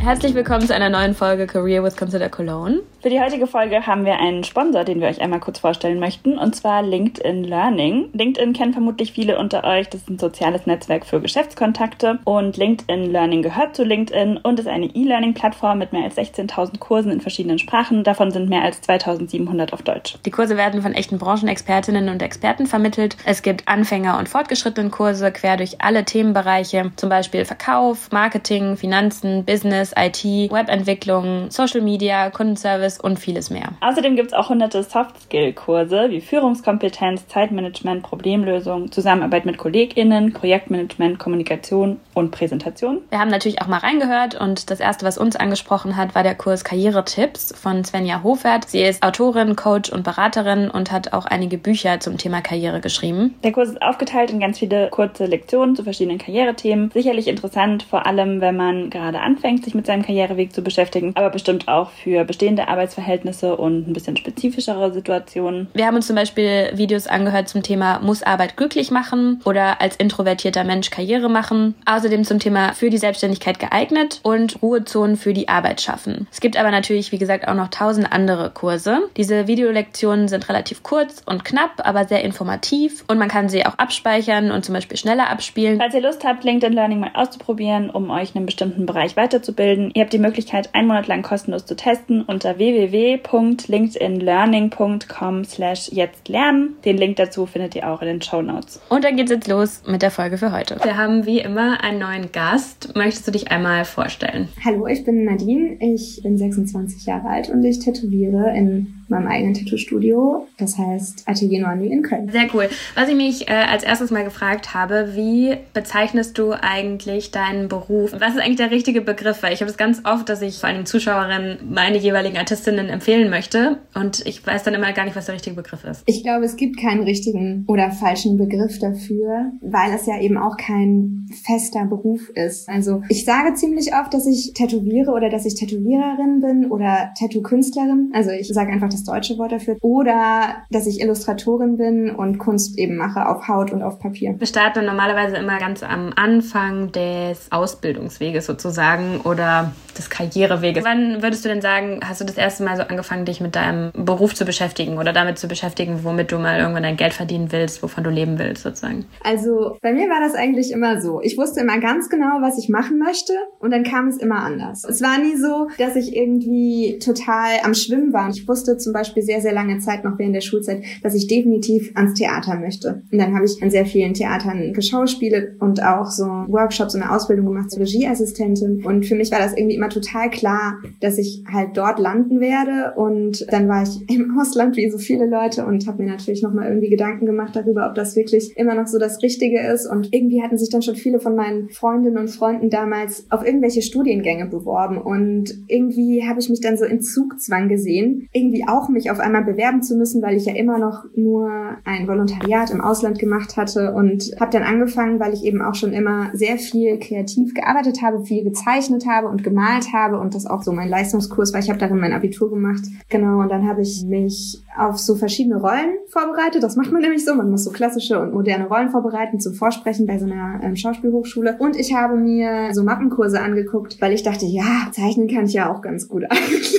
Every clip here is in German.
Herzlich willkommen zu einer neuen Folge Career with Consider Cologne. Für die heutige Folge haben wir einen Sponsor, den wir euch einmal kurz vorstellen möchten, und zwar LinkedIn Learning. LinkedIn kennen vermutlich viele unter euch. Das ist ein soziales Netzwerk für Geschäftskontakte. Und LinkedIn Learning gehört zu LinkedIn und ist eine E-Learning-Plattform mit mehr als 16.000 Kursen in verschiedenen Sprachen. Davon sind mehr als 2.700 auf Deutsch. Die Kurse werden von echten Branchenexpertinnen und Experten vermittelt. Es gibt Anfänger- und fortgeschrittenen Kurse quer durch alle Themenbereiche, zum Beispiel Verkauf, Marketing, Finanzen, Business, IT, Webentwicklung, Social Media, Kundenservice und vieles mehr. Außerdem gibt es auch hunderte Soft-Skill-Kurse wie Führungskompetenz, Zeitmanagement, Problemlösung, Zusammenarbeit mit KollegInnen, Projektmanagement, Kommunikation und Präsentation. Wir haben natürlich auch mal reingehört und das erste, was uns angesprochen hat, war der Kurs Karrieretipps von Svenja Hofert. Sie ist Autorin, Coach und Beraterin und hat auch einige Bücher zum Thema Karriere geschrieben. Der Kurs ist aufgeteilt in ganz viele kurze Lektionen zu verschiedenen Karrierethemen. Sicherlich interessant, vor allem wenn man gerade anfängt, sich mit seinem Karriereweg zu beschäftigen, aber bestimmt auch für bestehende Arbeitsverhältnisse und ein bisschen spezifischere Situationen. Wir haben uns zum Beispiel Videos angehört zum Thema Muss Arbeit glücklich machen oder als introvertierter Mensch Karriere machen. Außerdem zum Thema für die Selbstständigkeit geeignet und Ruhezonen für die Arbeit schaffen. Es gibt aber natürlich, wie gesagt, auch noch tausend andere Kurse. Diese Videolektionen sind relativ kurz und knapp, aber sehr informativ und man kann sie auch abspeichern und zum Beispiel schneller abspielen. Falls ihr Lust habt, LinkedIn Learning mal auszuprobieren, um euch in einem bestimmten Bereich weiterzubilden, ihr habt die Möglichkeit, einen Monat lang kostenlos zu testen unter www.linkedinlearning.com slash jetzt lernen. Den Link dazu findet ihr auch in den Show Notes. Und dann geht's jetzt los mit der Folge für heute. Wir haben wie immer einen neuen Gast. Möchtest du dich einmal vorstellen? Hallo, ich bin Nadine. Ich bin 26 Jahre alt und ich tätowiere in meinem eigenen Tattoo-Studio. Das heißt Atelier Noir in Köln. Sehr cool. Was ich mich äh, als erstes mal gefragt habe, wie bezeichnest du eigentlich deinen Beruf? Was ist eigentlich der richtige Begriff? Weil ich habe es ganz oft, dass ich vor allem Zuschauerinnen meine jeweiligen Artistinnen empfehlen möchte und ich weiß dann immer gar nicht, was der richtige Begriff ist. Ich glaube, es gibt keinen richtigen oder falschen Begriff dafür, weil es ja eben auch kein fester Beruf ist. Also ich sage ziemlich oft, dass ich tätowiere oder dass ich Tätowiererin bin oder Tattoo-Künstlerin. Also ich sage einfach das deutsche Wort dafür. Oder dass ich Illustratorin bin und Kunst eben mache auf Haut und auf Papier. Wir starten normalerweise immer ganz am Anfang des Ausbildungsweges sozusagen oder des Karriereweges. Wann würdest du denn sagen, hast du das erste Mal so angefangen, dich mit deinem Beruf zu beschäftigen oder damit zu beschäftigen, womit du mal irgendwann dein Geld verdienen willst, wovon du leben willst sozusagen? Also bei mir war das eigentlich immer so. Ich wusste immer ganz genau, was ich machen möchte und dann kam es immer anders. Es war nie so, dass ich irgendwie total am Schwimmen war. Ich wusste zum Beispiel sehr, sehr lange Zeit noch während der Schulzeit, dass ich definitiv ans Theater möchte. Und dann habe ich an sehr vielen Theatern geschauspielt und auch so Workshops und eine Ausbildung gemacht zur Regieassistentin. Und für mich war das irgendwie immer total klar, dass ich halt dort landen werde. Und dann war ich im Ausland wie so viele Leute und habe mir natürlich nochmal irgendwie Gedanken gemacht darüber, ob das wirklich immer noch so das Richtige ist. Und irgendwie hatten sich dann schon viele von meinen Freundinnen und Freunden damals auf irgendwelche Studiengänge beworben. Und irgendwie habe ich mich dann so in Zugzwang gesehen, irgendwie auch mich auf einmal bewerben zu müssen, weil ich ja immer noch nur ein Volontariat im Ausland gemacht hatte und habe dann angefangen, weil ich eben auch schon immer sehr viel kreativ gearbeitet habe, viel gezeichnet habe und gemalt habe und das auch so mein Leistungskurs war. Ich habe darin mein Abitur gemacht. Genau, und dann habe ich mich auf so verschiedene Rollen vorbereitet. Das macht man nämlich so. Man muss so klassische und moderne Rollen vorbereiten zum Vorsprechen bei so einer ähm, Schauspielhochschule. Und ich habe mir so Mappenkurse angeguckt, weil ich dachte, ja, zeichnen kann ich ja auch ganz gut eigentlich.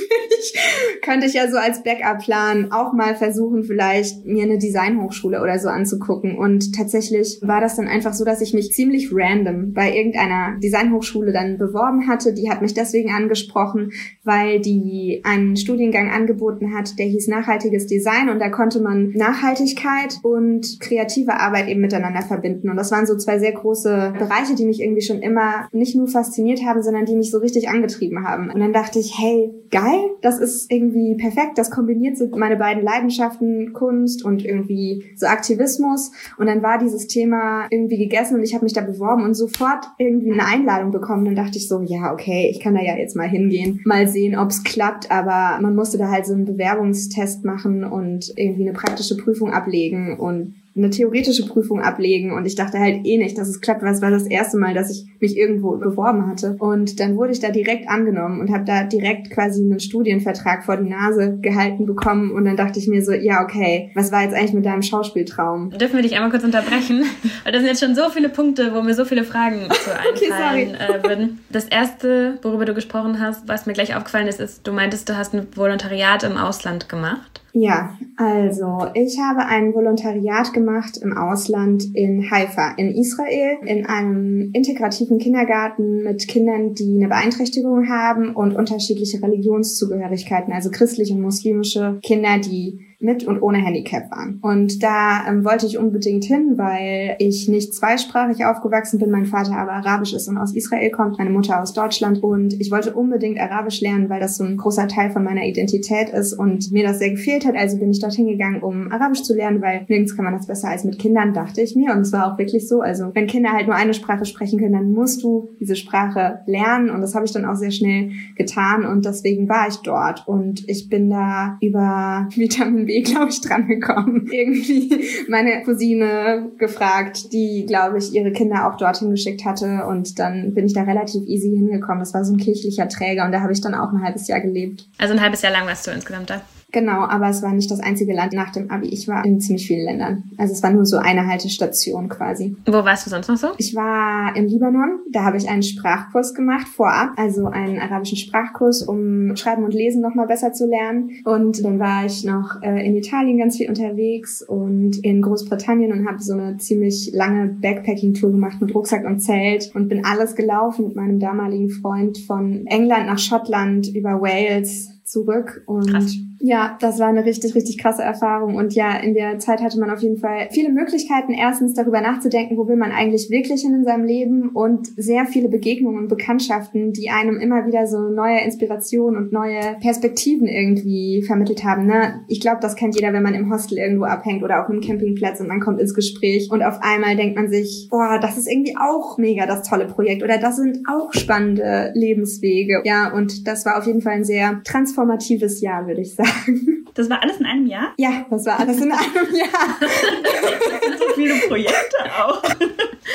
Könnte ich ja so als Backup-Plan auch mal versuchen, vielleicht mir eine Designhochschule oder so anzugucken. Und tatsächlich war das dann einfach so, dass ich mich ziemlich random bei irgendeiner Designhochschule dann beworben hatte. Die hat mich deswegen angesprochen, weil die einen Studiengang angeboten hat, der hieß nachhaltiges Design und da konnte man Nachhaltigkeit und kreative Arbeit eben miteinander verbinden. Und das waren so zwei sehr große Bereiche, die mich irgendwie schon immer nicht nur fasziniert haben, sondern die mich so richtig angetrieben haben. Und dann dachte ich, hey, geil, das ist irgendwie perfekt. Das kombiniert so meine beiden Leidenschaften, Kunst und irgendwie so Aktivismus. Und dann war dieses Thema irgendwie gegessen und ich habe mich da beworben und sofort irgendwie eine Einladung bekommen. Dann dachte ich so, ja, okay, ich kann da ja jetzt mal hingehen, mal sehen, ob es klappt. Aber man musste da halt so einen Bewerbungstest machen und irgendwie eine praktische Prüfung ablegen. Und eine theoretische Prüfung ablegen und ich dachte halt eh nicht, dass es klappt, weil es war das erste Mal, dass ich mich irgendwo beworben hatte. Und dann wurde ich da direkt angenommen und habe da direkt quasi einen Studienvertrag vor die Nase gehalten bekommen und dann dachte ich mir so, ja okay, was war jetzt eigentlich mit deinem Schauspieltraum? Dürfen wir dich einmal kurz unterbrechen? Weil das sind jetzt schon so viele Punkte, wo mir so viele Fragen zu einfallen okay, äh, würden. Das erste, worüber du gesprochen hast, was mir gleich aufgefallen ist, ist, du meintest, du hast ein Volontariat im Ausland gemacht. Ja, also ich habe ein Volontariat gemacht im Ausland in Haifa in Israel in einem integrativen Kindergarten mit Kindern, die eine Beeinträchtigung haben und unterschiedliche Religionszugehörigkeiten, also christliche und muslimische Kinder, die mit und ohne Handicap waren. Und da ähm, wollte ich unbedingt hin, weil ich nicht zweisprachig aufgewachsen bin, mein Vater aber arabisch ist und aus Israel kommt, meine Mutter aus Deutschland. Und ich wollte unbedingt Arabisch lernen, weil das so ein großer Teil von meiner Identität ist und mir das sehr gefehlt hat. Also bin ich dorthin gegangen, um Arabisch zu lernen, weil nirgends kann man das besser als mit Kindern, dachte ich mir. Und es war auch wirklich so. Also wenn Kinder halt nur eine Sprache sprechen können, dann musst du diese Sprache lernen. Und das habe ich dann auch sehr schnell getan. Und deswegen war ich dort. Und ich bin da über Vitamin B, glaube ich, dran gekommen. Irgendwie meine Cousine gefragt, die, glaube ich, ihre Kinder auch dorthin geschickt hatte. Und dann bin ich da relativ easy hingekommen. Das war so ein kirchlicher Träger und da habe ich dann auch ein halbes Jahr gelebt. Also ein halbes Jahr lang warst du insgesamt da? Genau, aber es war nicht das einzige Land nach dem Abi. Ich war in ziemlich vielen Ländern. Also es war nur so eine Haltestation quasi. Wo warst du sonst noch so? Ich war im Libanon. Da habe ich einen Sprachkurs gemacht vorab, also einen arabischen Sprachkurs, um Schreiben und Lesen noch mal besser zu lernen. Und dann war ich noch äh, in Italien ganz viel unterwegs und in Großbritannien und habe so eine ziemlich lange Backpacking-Tour gemacht mit Rucksack und Zelt und bin alles gelaufen mit meinem damaligen Freund von England nach Schottland über Wales zurück und Krass. Ja, das war eine richtig, richtig krasse Erfahrung. Und ja, in der Zeit hatte man auf jeden Fall viele Möglichkeiten, erstens darüber nachzudenken, wo will man eigentlich wirklich hin in seinem Leben und sehr viele Begegnungen und Bekanntschaften, die einem immer wieder so neue Inspirationen und neue Perspektiven irgendwie vermittelt haben. Ne? Ich glaube, das kennt jeder, wenn man im Hostel irgendwo abhängt oder auf einem Campingplatz und man kommt ins Gespräch und auf einmal denkt man sich, boah, das ist irgendwie auch mega das tolle Projekt oder das sind auch spannende Lebenswege. Ja, und das war auf jeden Fall ein sehr transformatives Jahr, würde ich sagen sagen. Das war alles in einem Jahr? Ja, das war alles in einem Jahr. das sind so viele Projekte auch.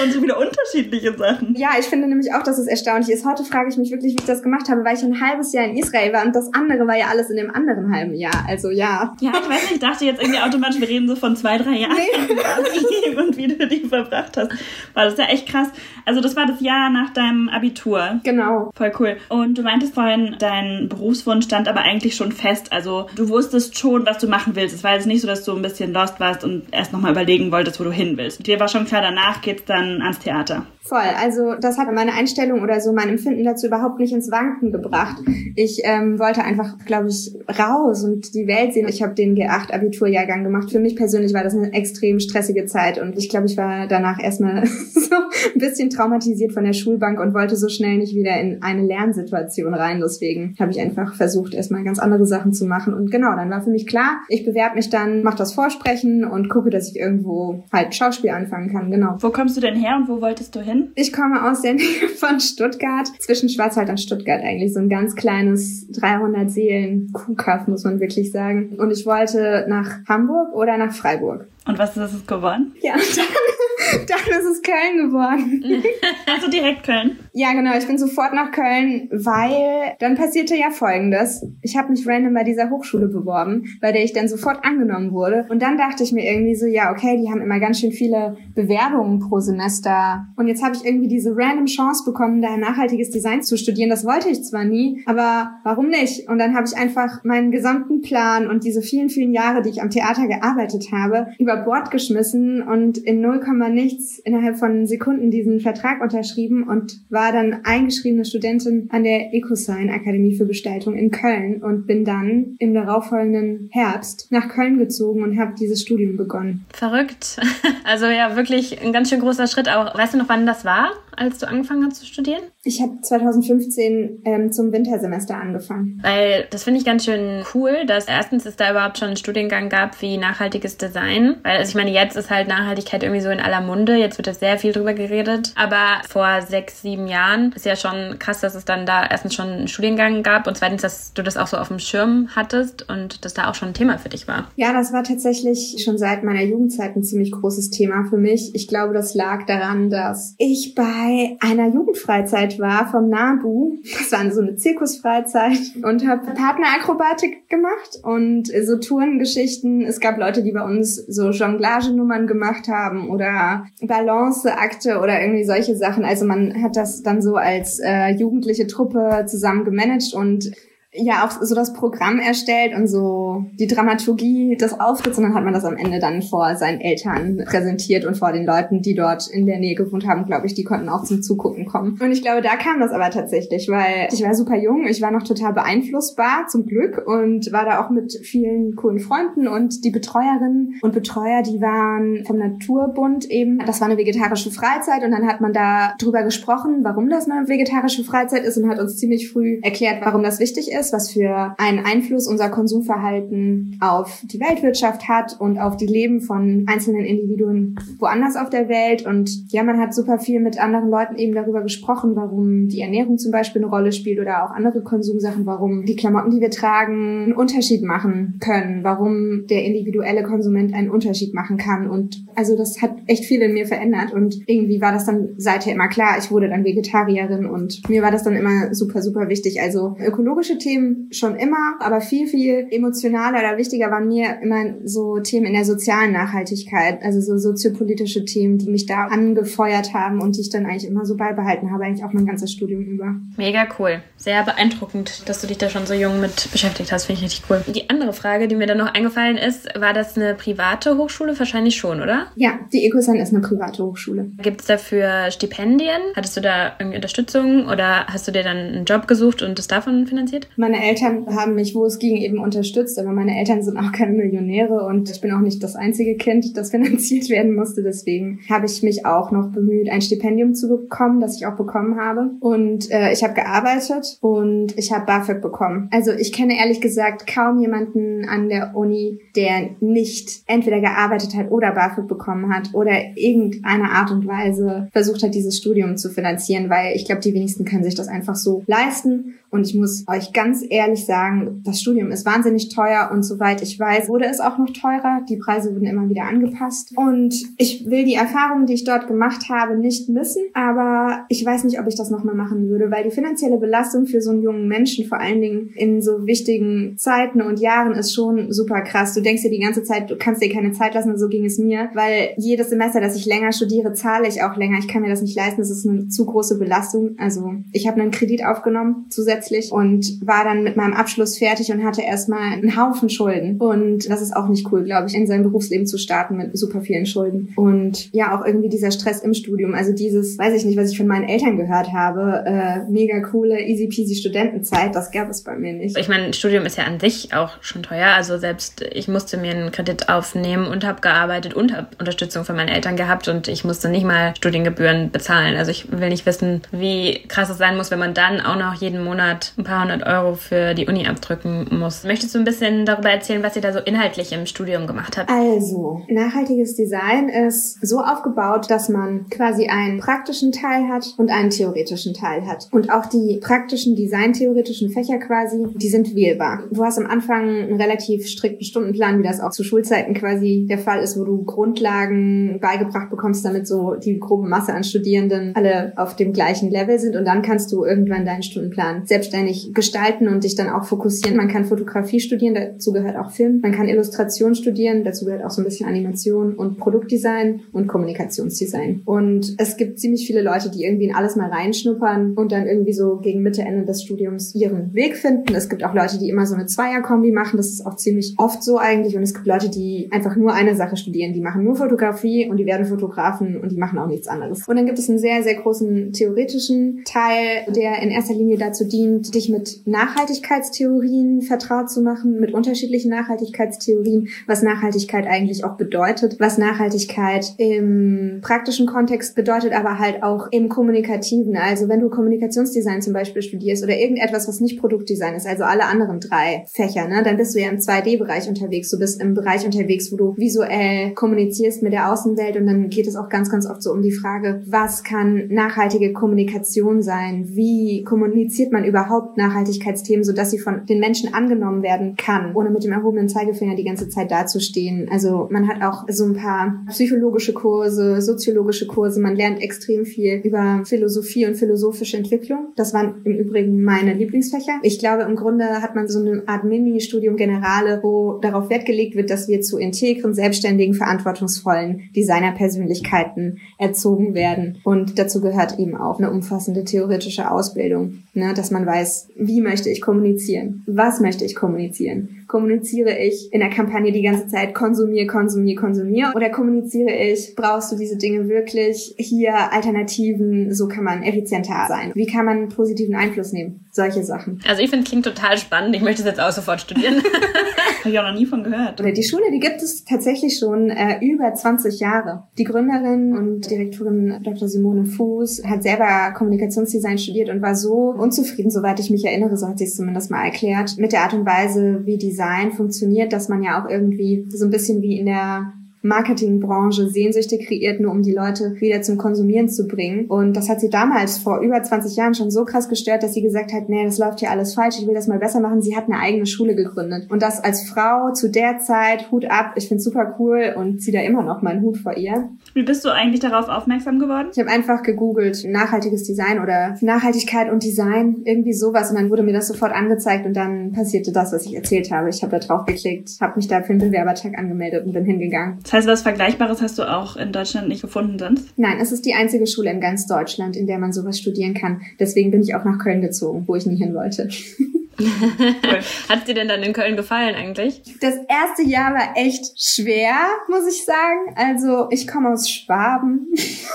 Und so viele unterschiedliche Sachen. Ja, ich finde nämlich auch, dass es erstaunlich ist. Heute frage ich mich wirklich, wie ich das gemacht habe, weil ich ein halbes Jahr in Israel war und das andere war ja alles in dem anderen halben Jahr. Also ja. Ja, ich weiß nicht, ich dachte jetzt irgendwie automatisch, wir reden so von zwei, drei Jahren nee. und wie du die verbracht hast. War das ja echt krass. Also das war das Jahr nach deinem Abitur. Genau. Voll cool. Und du meintest vorhin, dein Berufswunsch stand aber eigentlich schon fest. Also du wusstest schon, was du machen willst. Es war jetzt nicht so, dass du ein bisschen lost warst und erst nochmal überlegen wolltest, wo du hin willst. Dir war schon klar, danach geht's dann ans Theater. Voll. Also das hat meine Einstellung oder so mein Empfinden dazu überhaupt nicht ins Wanken gebracht. Ich ähm, wollte einfach, glaube ich, raus und die Welt sehen. Ich habe den G8 Abiturjahrgang gemacht. Für mich persönlich war das eine extrem stressige Zeit und ich glaube, ich war danach erstmal so ein bisschen traumatisiert von der Schulbank und wollte so schnell nicht wieder in eine Lernsituation rein. Deswegen habe ich einfach versucht, erstmal ganz andere Sachen zu machen. Und genau, dann war für mich klar, ich bewerbe mich dann, mache das Vorsprechen und gucke, dass ich irgendwo halt Schauspiel anfangen kann. Genau. Wo kommst du denn her und wo wolltest du hin? Ich komme aus der Nähe von Stuttgart, zwischen Schwarzwald und Stuttgart eigentlich. So ein ganz kleines 300 Seelen Kuhkaff, muss man wirklich sagen. Und ich wollte nach Hamburg oder nach Freiburg. Und was ist es geworden? Ja, dann, dann ist es Köln geworden. Also direkt Köln? Ja, genau. Ich bin sofort nach Köln, weil dann passierte ja Folgendes. Ich habe mich random bei dieser Hochschule beworben, bei der ich dann sofort angenommen wurde. Und dann dachte ich mir irgendwie so, ja, okay, die haben immer ganz schön viele Bewerbungen pro Semester. Und jetzt habe ich irgendwie diese random Chance bekommen, da nachhaltiges Design zu studieren. Das wollte ich zwar nie, aber warum nicht? Und dann habe ich einfach meinen gesamten Plan und diese vielen, vielen Jahre, die ich am Theater gearbeitet habe, über über Bord geschmissen und in 0, nichts innerhalb von Sekunden diesen Vertrag unterschrieben und war dann eingeschriebene Studentin an der EcoSign Akademie für Gestaltung in Köln und bin dann im darauffolgenden Herbst nach Köln gezogen und habe dieses Studium begonnen. Verrückt. Also ja, wirklich ein ganz schön großer Schritt. Aber weißt du noch, wann das war, als du angefangen hast zu studieren? Ich habe 2015 ähm, zum Wintersemester angefangen. Weil das finde ich ganz schön cool, dass erstens es da überhaupt schon einen Studiengang gab wie nachhaltiges Design. Weil also ich meine, jetzt ist halt Nachhaltigkeit irgendwie so in aller Munde. Jetzt wird da sehr viel drüber geredet. Aber vor sechs, sieben Jahren ist ja schon krass, dass es dann da erstens schon einen Studiengang gab und zweitens, dass du das auch so auf dem Schirm hattest und dass da auch schon ein Thema für dich war. Ja, das war tatsächlich schon seit meiner Jugendzeit ein ziemlich großes Thema für mich. Ich glaube, das lag daran, dass ich bei einer Jugendfreizeit war vom NABU. Das war so eine Zirkusfreizeit und habe Partnerakrobatik gemacht und so Tourengeschichten. Es gab Leute, die bei uns so Jonglagenummern gemacht haben oder Balanceakte oder irgendwie solche Sachen. Also man hat das dann so als äh, jugendliche Truppe zusammen gemanagt und ja auch so das Programm erstellt und so die Dramaturgie des Auftritts. Und dann hat man das am Ende dann vor seinen Eltern präsentiert und vor den Leuten, die dort in der Nähe gewohnt haben, glaube ich, die konnten auch zum Zugucken kommen. Und ich glaube, da kam das aber tatsächlich, weil ich war super jung, ich war noch total beeinflussbar zum Glück und war da auch mit vielen coolen Freunden und die Betreuerinnen und Betreuer, die waren vom Naturbund eben, das war eine vegetarische Freizeit und dann hat man da drüber gesprochen, warum das eine vegetarische Freizeit ist und hat uns ziemlich früh erklärt, warum das wichtig ist ist, was für einen Einfluss unser Konsumverhalten auf die Weltwirtschaft hat und auf die Leben von einzelnen Individuen woanders auf der Welt. Und ja, man hat super viel mit anderen Leuten eben darüber gesprochen, warum die Ernährung zum Beispiel eine Rolle spielt oder auch andere Konsumsachen, warum die Klamotten, die wir tragen, einen Unterschied machen können, warum der individuelle Konsument einen Unterschied machen kann. Und also das hat echt viel in mir verändert und irgendwie war das dann seither immer klar. Ich wurde dann Vegetarierin und mir war das dann immer super, super wichtig. Also ökologische Themen Themen schon immer, aber viel, viel emotionaler oder wichtiger waren mir immer so Themen in der sozialen Nachhaltigkeit, also so soziopolitische Themen, die mich da angefeuert haben und die ich dann eigentlich immer so beibehalten habe, eigentlich auch mein ganzes Studium über. Mega cool. Sehr beeindruckend, dass du dich da schon so jung mit beschäftigt hast, finde ich richtig cool. Die andere Frage, die mir dann noch eingefallen ist, war das eine private Hochschule? Wahrscheinlich schon, oder? Ja, die Ecosan ist eine private Hochschule. Gibt es dafür Stipendien? Hattest du da irgendwie Unterstützung oder hast du dir dann einen Job gesucht und das davon finanziert? Meine Eltern haben mich, wo es ging, eben unterstützt, aber meine Eltern sind auch keine Millionäre und ich bin auch nicht das einzige Kind, das finanziert werden musste. Deswegen habe ich mich auch noch bemüht, ein Stipendium zu bekommen, das ich auch bekommen habe. Und äh, ich habe gearbeitet und ich habe BAföG bekommen. Also ich kenne ehrlich gesagt kaum jemanden an der Uni, der nicht entweder gearbeitet hat oder BAföG bekommen hat oder irgendeine Art und Weise versucht hat, dieses Studium zu finanzieren, weil ich glaube, die wenigsten können sich das einfach so leisten. Und ich muss euch ganz ehrlich sagen, das Studium ist wahnsinnig teuer und soweit ich weiß, wurde es auch noch teurer. Die Preise wurden immer wieder angepasst. Und ich will die Erfahrungen, die ich dort gemacht habe, nicht missen, aber ich weiß nicht, ob ich das nochmal machen würde, weil die finanzielle Belastung für so einen jungen Menschen, vor allen Dingen in so wichtigen Zeiten und Jahren, ist schon super krass. Du denkst dir die ganze Zeit, du kannst dir keine Zeit lassen so ging es mir, weil jedes Semester, dass ich länger studiere, zahle ich auch länger. Ich kann mir das nicht leisten, das ist eine zu große Belastung. Also ich habe einen Kredit aufgenommen zusätzlich und war dann mit meinem Abschluss fertig und hatte erstmal einen Haufen Schulden. Und das ist auch nicht cool, glaube ich, in sein Berufsleben zu starten mit super vielen Schulden. Und ja, auch irgendwie dieser Stress im Studium. Also dieses, weiß ich nicht, was ich von meinen Eltern gehört habe, äh, mega coole, easy peasy Studentenzeit, das gab es bei mir nicht. Ich meine, Studium ist ja an sich auch schon teuer. Also selbst ich musste mir einen Kredit aufnehmen und habe gearbeitet und habe Unterstützung von meinen Eltern gehabt und ich musste nicht mal Studiengebühren bezahlen. Also ich will nicht wissen, wie krass es sein muss, wenn man dann auch noch jeden Monat ein paar hundert Euro für die Uni abdrücken muss. Möchtest du ein bisschen darüber erzählen, was ihr da so inhaltlich im Studium gemacht habt? Also, nachhaltiges Design ist so aufgebaut, dass man quasi einen praktischen Teil hat und einen theoretischen Teil hat. Und auch die praktischen designtheoretischen Fächer quasi, die sind wählbar. Du hast am Anfang einen relativ strikten Stundenplan, wie das auch zu Schulzeiten quasi der Fall ist, wo du Grundlagen beigebracht bekommst, damit so die grobe Masse an Studierenden alle auf dem gleichen Level sind. Und dann kannst du irgendwann deinen Stundenplan selbstständig gestalten und dich dann auch fokussieren. Man kann Fotografie studieren, dazu gehört auch Film. Man kann Illustration studieren, dazu gehört auch so ein bisschen Animation und Produktdesign und Kommunikationsdesign. Und es gibt ziemlich viele Leute, die irgendwie in alles mal reinschnuppern und dann irgendwie so gegen Mitte, Ende des Studiums ihren Weg finden. Es gibt auch Leute, die immer so eine Zweierkombi machen. Das ist auch ziemlich oft so eigentlich. Und es gibt Leute, die einfach nur eine Sache studieren. Die machen nur Fotografie und die werden Fotografen und die machen auch nichts anderes. Und dann gibt es einen sehr, sehr großen theoretischen Teil, der in erster Linie dazu dient, dich mit Nachhaltigkeitstheorien vertraut zu machen, mit unterschiedlichen Nachhaltigkeitstheorien, was Nachhaltigkeit eigentlich auch bedeutet, was Nachhaltigkeit im praktischen Kontext bedeutet, aber halt auch im kommunikativen. Also wenn du Kommunikationsdesign zum Beispiel studierst oder irgendetwas, was nicht Produktdesign ist, also alle anderen drei Fächer, ne, dann bist du ja im 2D-Bereich unterwegs. Du bist im Bereich unterwegs, wo du visuell kommunizierst mit der Außenwelt und dann geht es auch ganz, ganz oft so um die Frage, was kann nachhaltige Kommunikation sein? Wie kommuniziert man überhaupt Nachhaltigkeitsthemen, sodass sie von den Menschen angenommen werden kann, ohne mit dem erhobenen Zeigefinger die ganze Zeit dazustehen? Also man hat auch so ein paar psychologische Kurse, soziologische Kurse, man lernt extrem viel über Philosophie und philosophische Entwicklung. Das waren im Übrigen meine Lieblingsfächer. Ich glaube, im Grunde hat man so eine Art Mini-Studium Generale, wo darauf Wert gelegt wird, dass wir zu integren, selbstständigen, verantwortungsvollen Designerpersönlichkeiten erzogen werden. Und dazu gehört eben auch eine umfassende theoretische Ausbildung, ne, dass man weiß, wie möchte ich kommunizieren, was möchte ich kommunizieren, kommuniziere ich in der Kampagne die ganze Zeit konsumier, konsumier, konsumier oder kommuniziere ich, brauchst du diese Dinge wirklich, hier Alternativen, so kann man effizienter sein. Wie kann man positiven Einfluss nehmen? Solche Sachen. Also ich finde, klingt total spannend. Ich möchte es jetzt auch sofort studieren. Habe ich auch noch nie von gehört. Oder die Schule, die gibt es tatsächlich schon äh, über 20 Jahre. Die Gründerin und Direktorin Dr. Simone Fuß hat selber Kommunikationsdesign studiert und war so unzufrieden, soweit ich mich erinnere, so hat sie es zumindest mal erklärt, mit der Art und Weise, wie Design funktioniert, dass man ja auch irgendwie so ein bisschen wie in der Marketingbranche Sehnsüchte kreiert, nur um die Leute wieder zum Konsumieren zu bringen. Und das hat sie damals vor über 20 Jahren schon so krass gestört, dass sie gesagt hat, nee, das läuft hier alles falsch, ich will das mal besser machen. Sie hat eine eigene Schule gegründet. Und das als Frau zu der Zeit, Hut ab, ich finde super cool und ziehe da immer noch meinen Hut vor ihr. Wie bist du eigentlich darauf aufmerksam geworden? Ich habe einfach gegoogelt, nachhaltiges Design oder Nachhaltigkeit und Design, irgendwie sowas. Und dann wurde mir das sofort angezeigt und dann passierte das, was ich erzählt habe. Ich habe da drauf geklickt, habe mich da für einen Bewerbertag angemeldet und bin hingegangen. Das heißt, was Vergleichbares hast du auch in Deutschland nicht gefunden sonst? Nein, es ist die einzige Schule in ganz Deutschland, in der man sowas studieren kann. Deswegen bin ich auch nach Köln gezogen, wo ich nie hin wollte. cool. Hat dir denn dann in Köln gefallen eigentlich? Das erste Jahr war echt schwer, muss ich sagen. Also ich komme aus Schwaben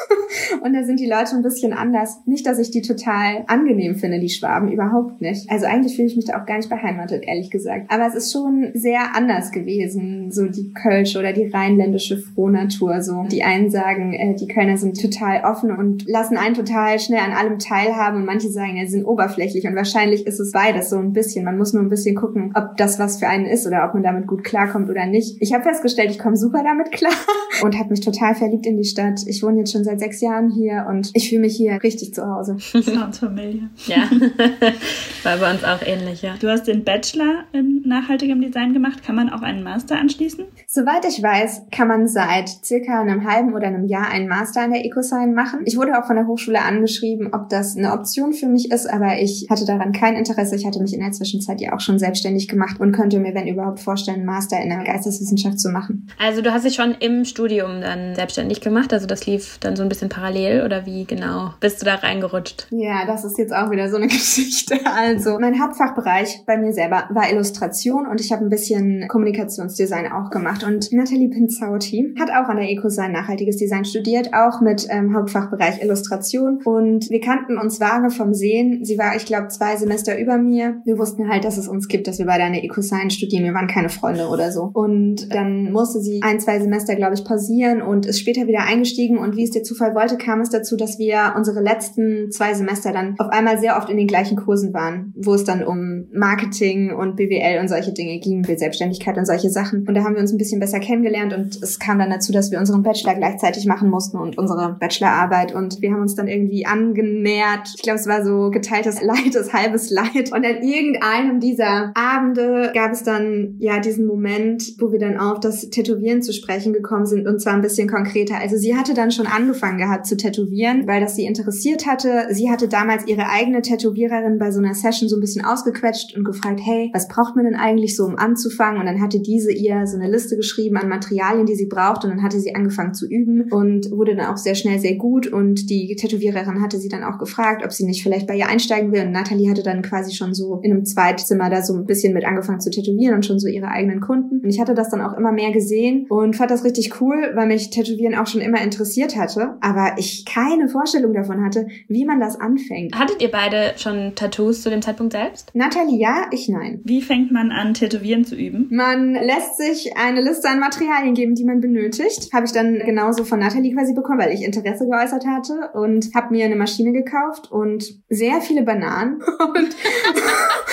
und da sind die Leute ein bisschen anders. Nicht, dass ich die total angenehm finde, die Schwaben, überhaupt nicht. Also eigentlich fühle ich mich da auch gar nicht beheimatet, ehrlich gesagt. Aber es ist schon sehr anders gewesen, so die Kölsche oder die rheinländische Frohnatur. So die einen sagen, äh, die Kölner sind total offen und lassen einen total schnell an allem teilhaben und manche sagen, ja, sie sind oberflächlich und wahrscheinlich ist es beides so ein bisschen. Man muss nur ein bisschen gucken, ob das was für einen ist oder ob man damit gut klarkommt oder nicht. Ich habe festgestellt, ich komme super damit klar und habe mich total verliebt in die Stadt. Ich wohne jetzt schon seit sechs Jahren hier und ich fühle mich hier richtig zu Hause. Sounds familiar. Ja, war bei uns auch ähnlich, ja. Du hast den Bachelor in nachhaltigem Design gemacht. Kann man auch einen Master anschließen? Soweit ich weiß, kann man seit circa einem halben oder einem Jahr einen Master in der EcoSign machen. Ich wurde auch von der Hochschule angeschrieben, ob das eine Option für mich ist, aber ich hatte daran kein Interesse. Ich hatte mich in der Zwischenzeit ja auch schon selbstständig gemacht und könnte mir, wenn überhaupt, vorstellen, einen Master in der Geisteswissenschaft zu machen. Also du hast dich schon im Studium dann selbstständig gemacht, also das lief dann so ein bisschen parallel oder wie genau bist du da reingerutscht? Ja, das ist jetzt auch wieder so eine Geschichte. Also mein Hauptfachbereich bei mir selber war Illustration und ich habe ein bisschen Kommunikationsdesign auch gemacht und Nathalie Pinzauti hat auch an der EcoSign nachhaltiges Design studiert, auch mit ähm, Hauptfachbereich Illustration und wir kannten uns vage vom Sehen. Sie war, ich glaube, zwei Semester über mir. Wir wussten halt, dass es uns gibt, dass wir beide an der EcoSign studieren. Wir waren keine Freunde oder so. Und dann musste sie ein, zwei Semester, glaube ich, pausieren und ist später wieder eingestiegen und wie es der Zufall wollte, kam es dazu, dass wir unsere letzten zwei Semester dann auf einmal sehr oft in den gleichen Kursen waren, wo es dann um Marketing und BWL und solche Dinge ging, Selbstständigkeit und solche Sachen. Und da haben wir uns ein bisschen besser kennengelernt und es kam dann dazu, dass wir unseren Bachelor gleichzeitig machen mussten und unsere Bachelorarbeit und wir haben uns dann irgendwie angenähert. Ich glaube, es war so geteiltes Leid, das halbes Leid. Und an irgendeinem dieser Abende gab es dann ja diesen Moment, wo wir dann auf das Tätowieren zu sprechen gekommen sind und zwar ein bisschen konkreter. Also sie hatte dann schon angefangen gehabt zu tätowieren, weil das sie interessiert hatte. Sie hatte damals ihre eigene Tätowiererin bei so einer Session so ein bisschen ausgequetscht und gefragt, hey, was braucht man denn eigentlich so, um anzufangen? Und dann hatte diese ihr so eine Liste geschrieben an Materialien, die sie braucht und dann hatte sie angefangen zu üben und wurde dann auch sehr schnell sehr gut und die Tätowiererin hatte sie dann auch gefragt, ob sie nicht vielleicht bei ihr einsteigen will und Nathalie hatte dann quasi schon so in einem Zweitzimmer da so ein bisschen mit angefangen zu tätowieren und schon so ihre eigenen Kunden und ich hatte das dann auch immer mehr gesehen und fand das richtig cool, weil mich Tätowieren auch schon immer interessiert hatte, aber ich keine Vorstellung davon hatte, wie man das anfängt. Hattet ihr beide schon Tattoos zu dem Zeitpunkt selbst? Natalie ja, ich nein. Wie fängt man an, Tätowieren zu üben? Man lässt sich eine Liste an Materialien geben, die man benötigt. Habe ich dann genauso von Natalie quasi bekommen, weil ich Interesse geäußert hatte und habe mir eine Maschine gekauft und sehr viele Bananen und,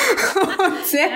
und, sehr,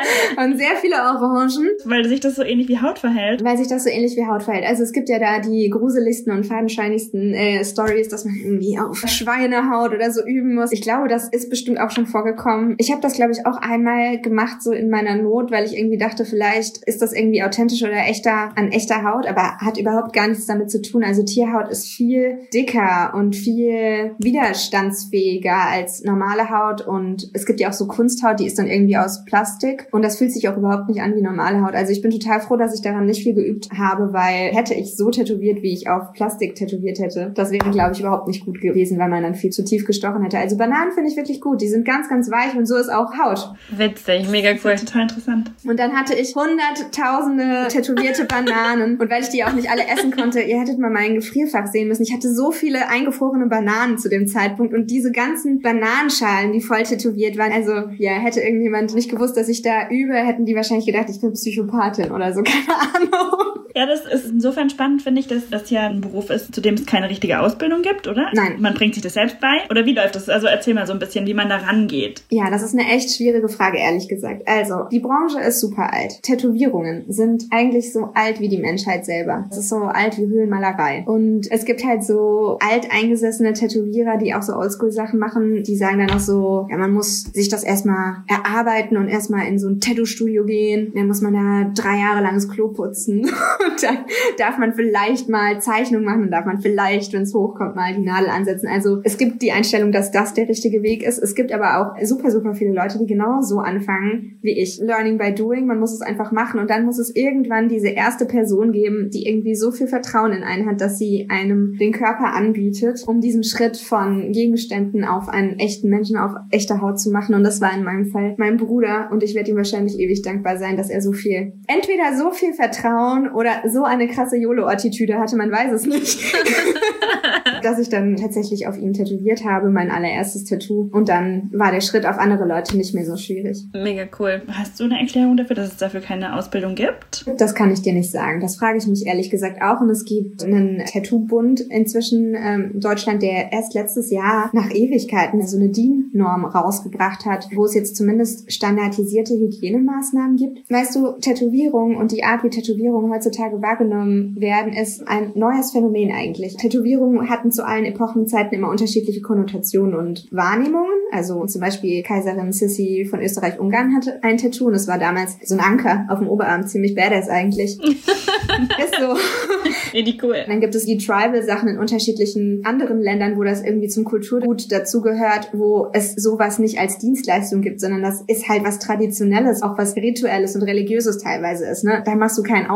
und sehr viele Orangen. Weil sich das so ähnlich wie Haut verhält. Weil sich das so ähnlich wie Haut verhält. Also es gibt ja da die gruseligsten und fadenscheinigsten äh, Stories, dass man irgendwie auf Schweinehaut oder so üben muss. Ich glaube, das ist bestimmt auch schon vorgekommen. Ich habe das, glaube ich, auch einmal gemacht, so in meiner Not, weil ich irgendwie dachte, vielleicht ist das irgendwie authentisch oder echter an echter Haut, aber hat überhaupt gar nichts damit zu tun. Also Tierhaut ist viel dicker und viel widerstandsfähiger als normale Haut und es gibt ja auch so Kunsthaut, die ist dann irgendwie aus Plastik und das fühlt sich auch überhaupt nicht an wie normale Haut. Also ich bin total froh, dass ich daran nicht viel geübt habe, weil hätte ich so tätowiert, wie ich auf Plastik tätowiert hätte, das wäre, glaube ich, überhaupt nicht gut gewesen, weil man dann viel zu tief gestochen hätte. Also Bananen finde ich wirklich gut. Die sind ganz, ganz weich und so ist auch Haut. Witzig, mega cool. Total interessant. Und dann hatte ich hunderttausende tätowierte Bananen. Und weil ich die auch nicht alle essen konnte, ihr hättet mal mein Gefrierfach sehen müssen. Ich hatte so viele eingefrorene Bananen zu dem Zeitpunkt und diese ganzen Bananenschalen, die voll tätowiert waren. Also, ja, hätte irgendjemand nicht gewusst, dass ich da übe, hätten die wahrscheinlich gedacht, ich bin Psychopathin oder so, keine Ahnung. Ja, das ist insofern spannend, finde ich, dass das ja ein Beruf ist, zu dem es keine richtige Ausbildung gibt, oder? Nein. Man bringt sich das selbst bei? Oder wie läuft das? Also erzähl mal so ein bisschen, wie man da rangeht. Ja, das ist eine echt schwierige Frage, ehrlich gesagt. Also, die Branche ist super alt. Tätowierungen sind eigentlich so alt wie die Menschheit selber. Es ist so alt wie Höhlenmalerei. Und es gibt halt so alteingesessene Tätowierer, die auch so Oldschool-Sachen machen, die sagen dann auch so, ja, man muss sich das erstmal erarbeiten und erstmal in so ein Tattoo-Studio gehen. Dann muss man da drei Jahre lang das Klo putzen. Und dann darf man vielleicht mal Zeichnungen machen und darf man vielleicht, wenn es hochkommt, mal die Nadel ansetzen. Also es gibt die Einstellung, dass das der richtige Weg ist. Es gibt aber auch super, super viele Leute, die genau so anfangen wie ich. Learning by doing. Man muss es einfach machen und dann muss es irgendwann diese erste Person geben, die irgendwie so viel Vertrauen in einen hat, dass sie einem den Körper anbietet, um diesen Schritt von Gegenständen auf einen echten Menschen, auf echte Haut zu machen. Und das war in meinem Fall mein Bruder und ich werde ihm wahrscheinlich ewig dankbar sein, dass er so viel, entweder so viel Vertrauen oder so eine krasse YOLO-Attitüde hatte, man weiß es nicht. dass ich dann tatsächlich auf ihn tätowiert habe, mein allererstes Tattoo. Und dann war der Schritt auf andere Leute nicht mehr so schwierig. Mega cool. Hast du eine Erklärung dafür, dass es dafür keine Ausbildung gibt? Das kann ich dir nicht sagen. Das frage ich mich ehrlich gesagt auch. Und es gibt einen Tattoo-Bund inzwischen ähm, in Deutschland, der erst letztes Jahr nach Ewigkeiten so eine DIN-Norm rausgebracht hat, wo es jetzt zumindest standardisierte Hygienemaßnahmen gibt. Weißt du, Tätowierung und die Art, wie Tätowierungen heutzutage wahrgenommen werden, ist ein neues Phänomen eigentlich. Tätowierungen hatten zu allen Epochenzeiten immer unterschiedliche Konnotationen und Wahrnehmungen. Also zum Beispiel Kaiserin Sissi von Österreich-Ungarn hatte ein Tattoo und es war damals so ein Anker auf dem Oberarm, ziemlich badass eigentlich. ist so. Richtig cool. Dann gibt es die Tribal-Sachen in unterschiedlichen anderen Ländern, wo das irgendwie zum Kulturgut dazugehört, wo es sowas nicht als Dienstleistung gibt, sondern das ist halt was Traditionelles, auch was Rituelles und Religiöses teilweise ist. Ne? Da machst du keinen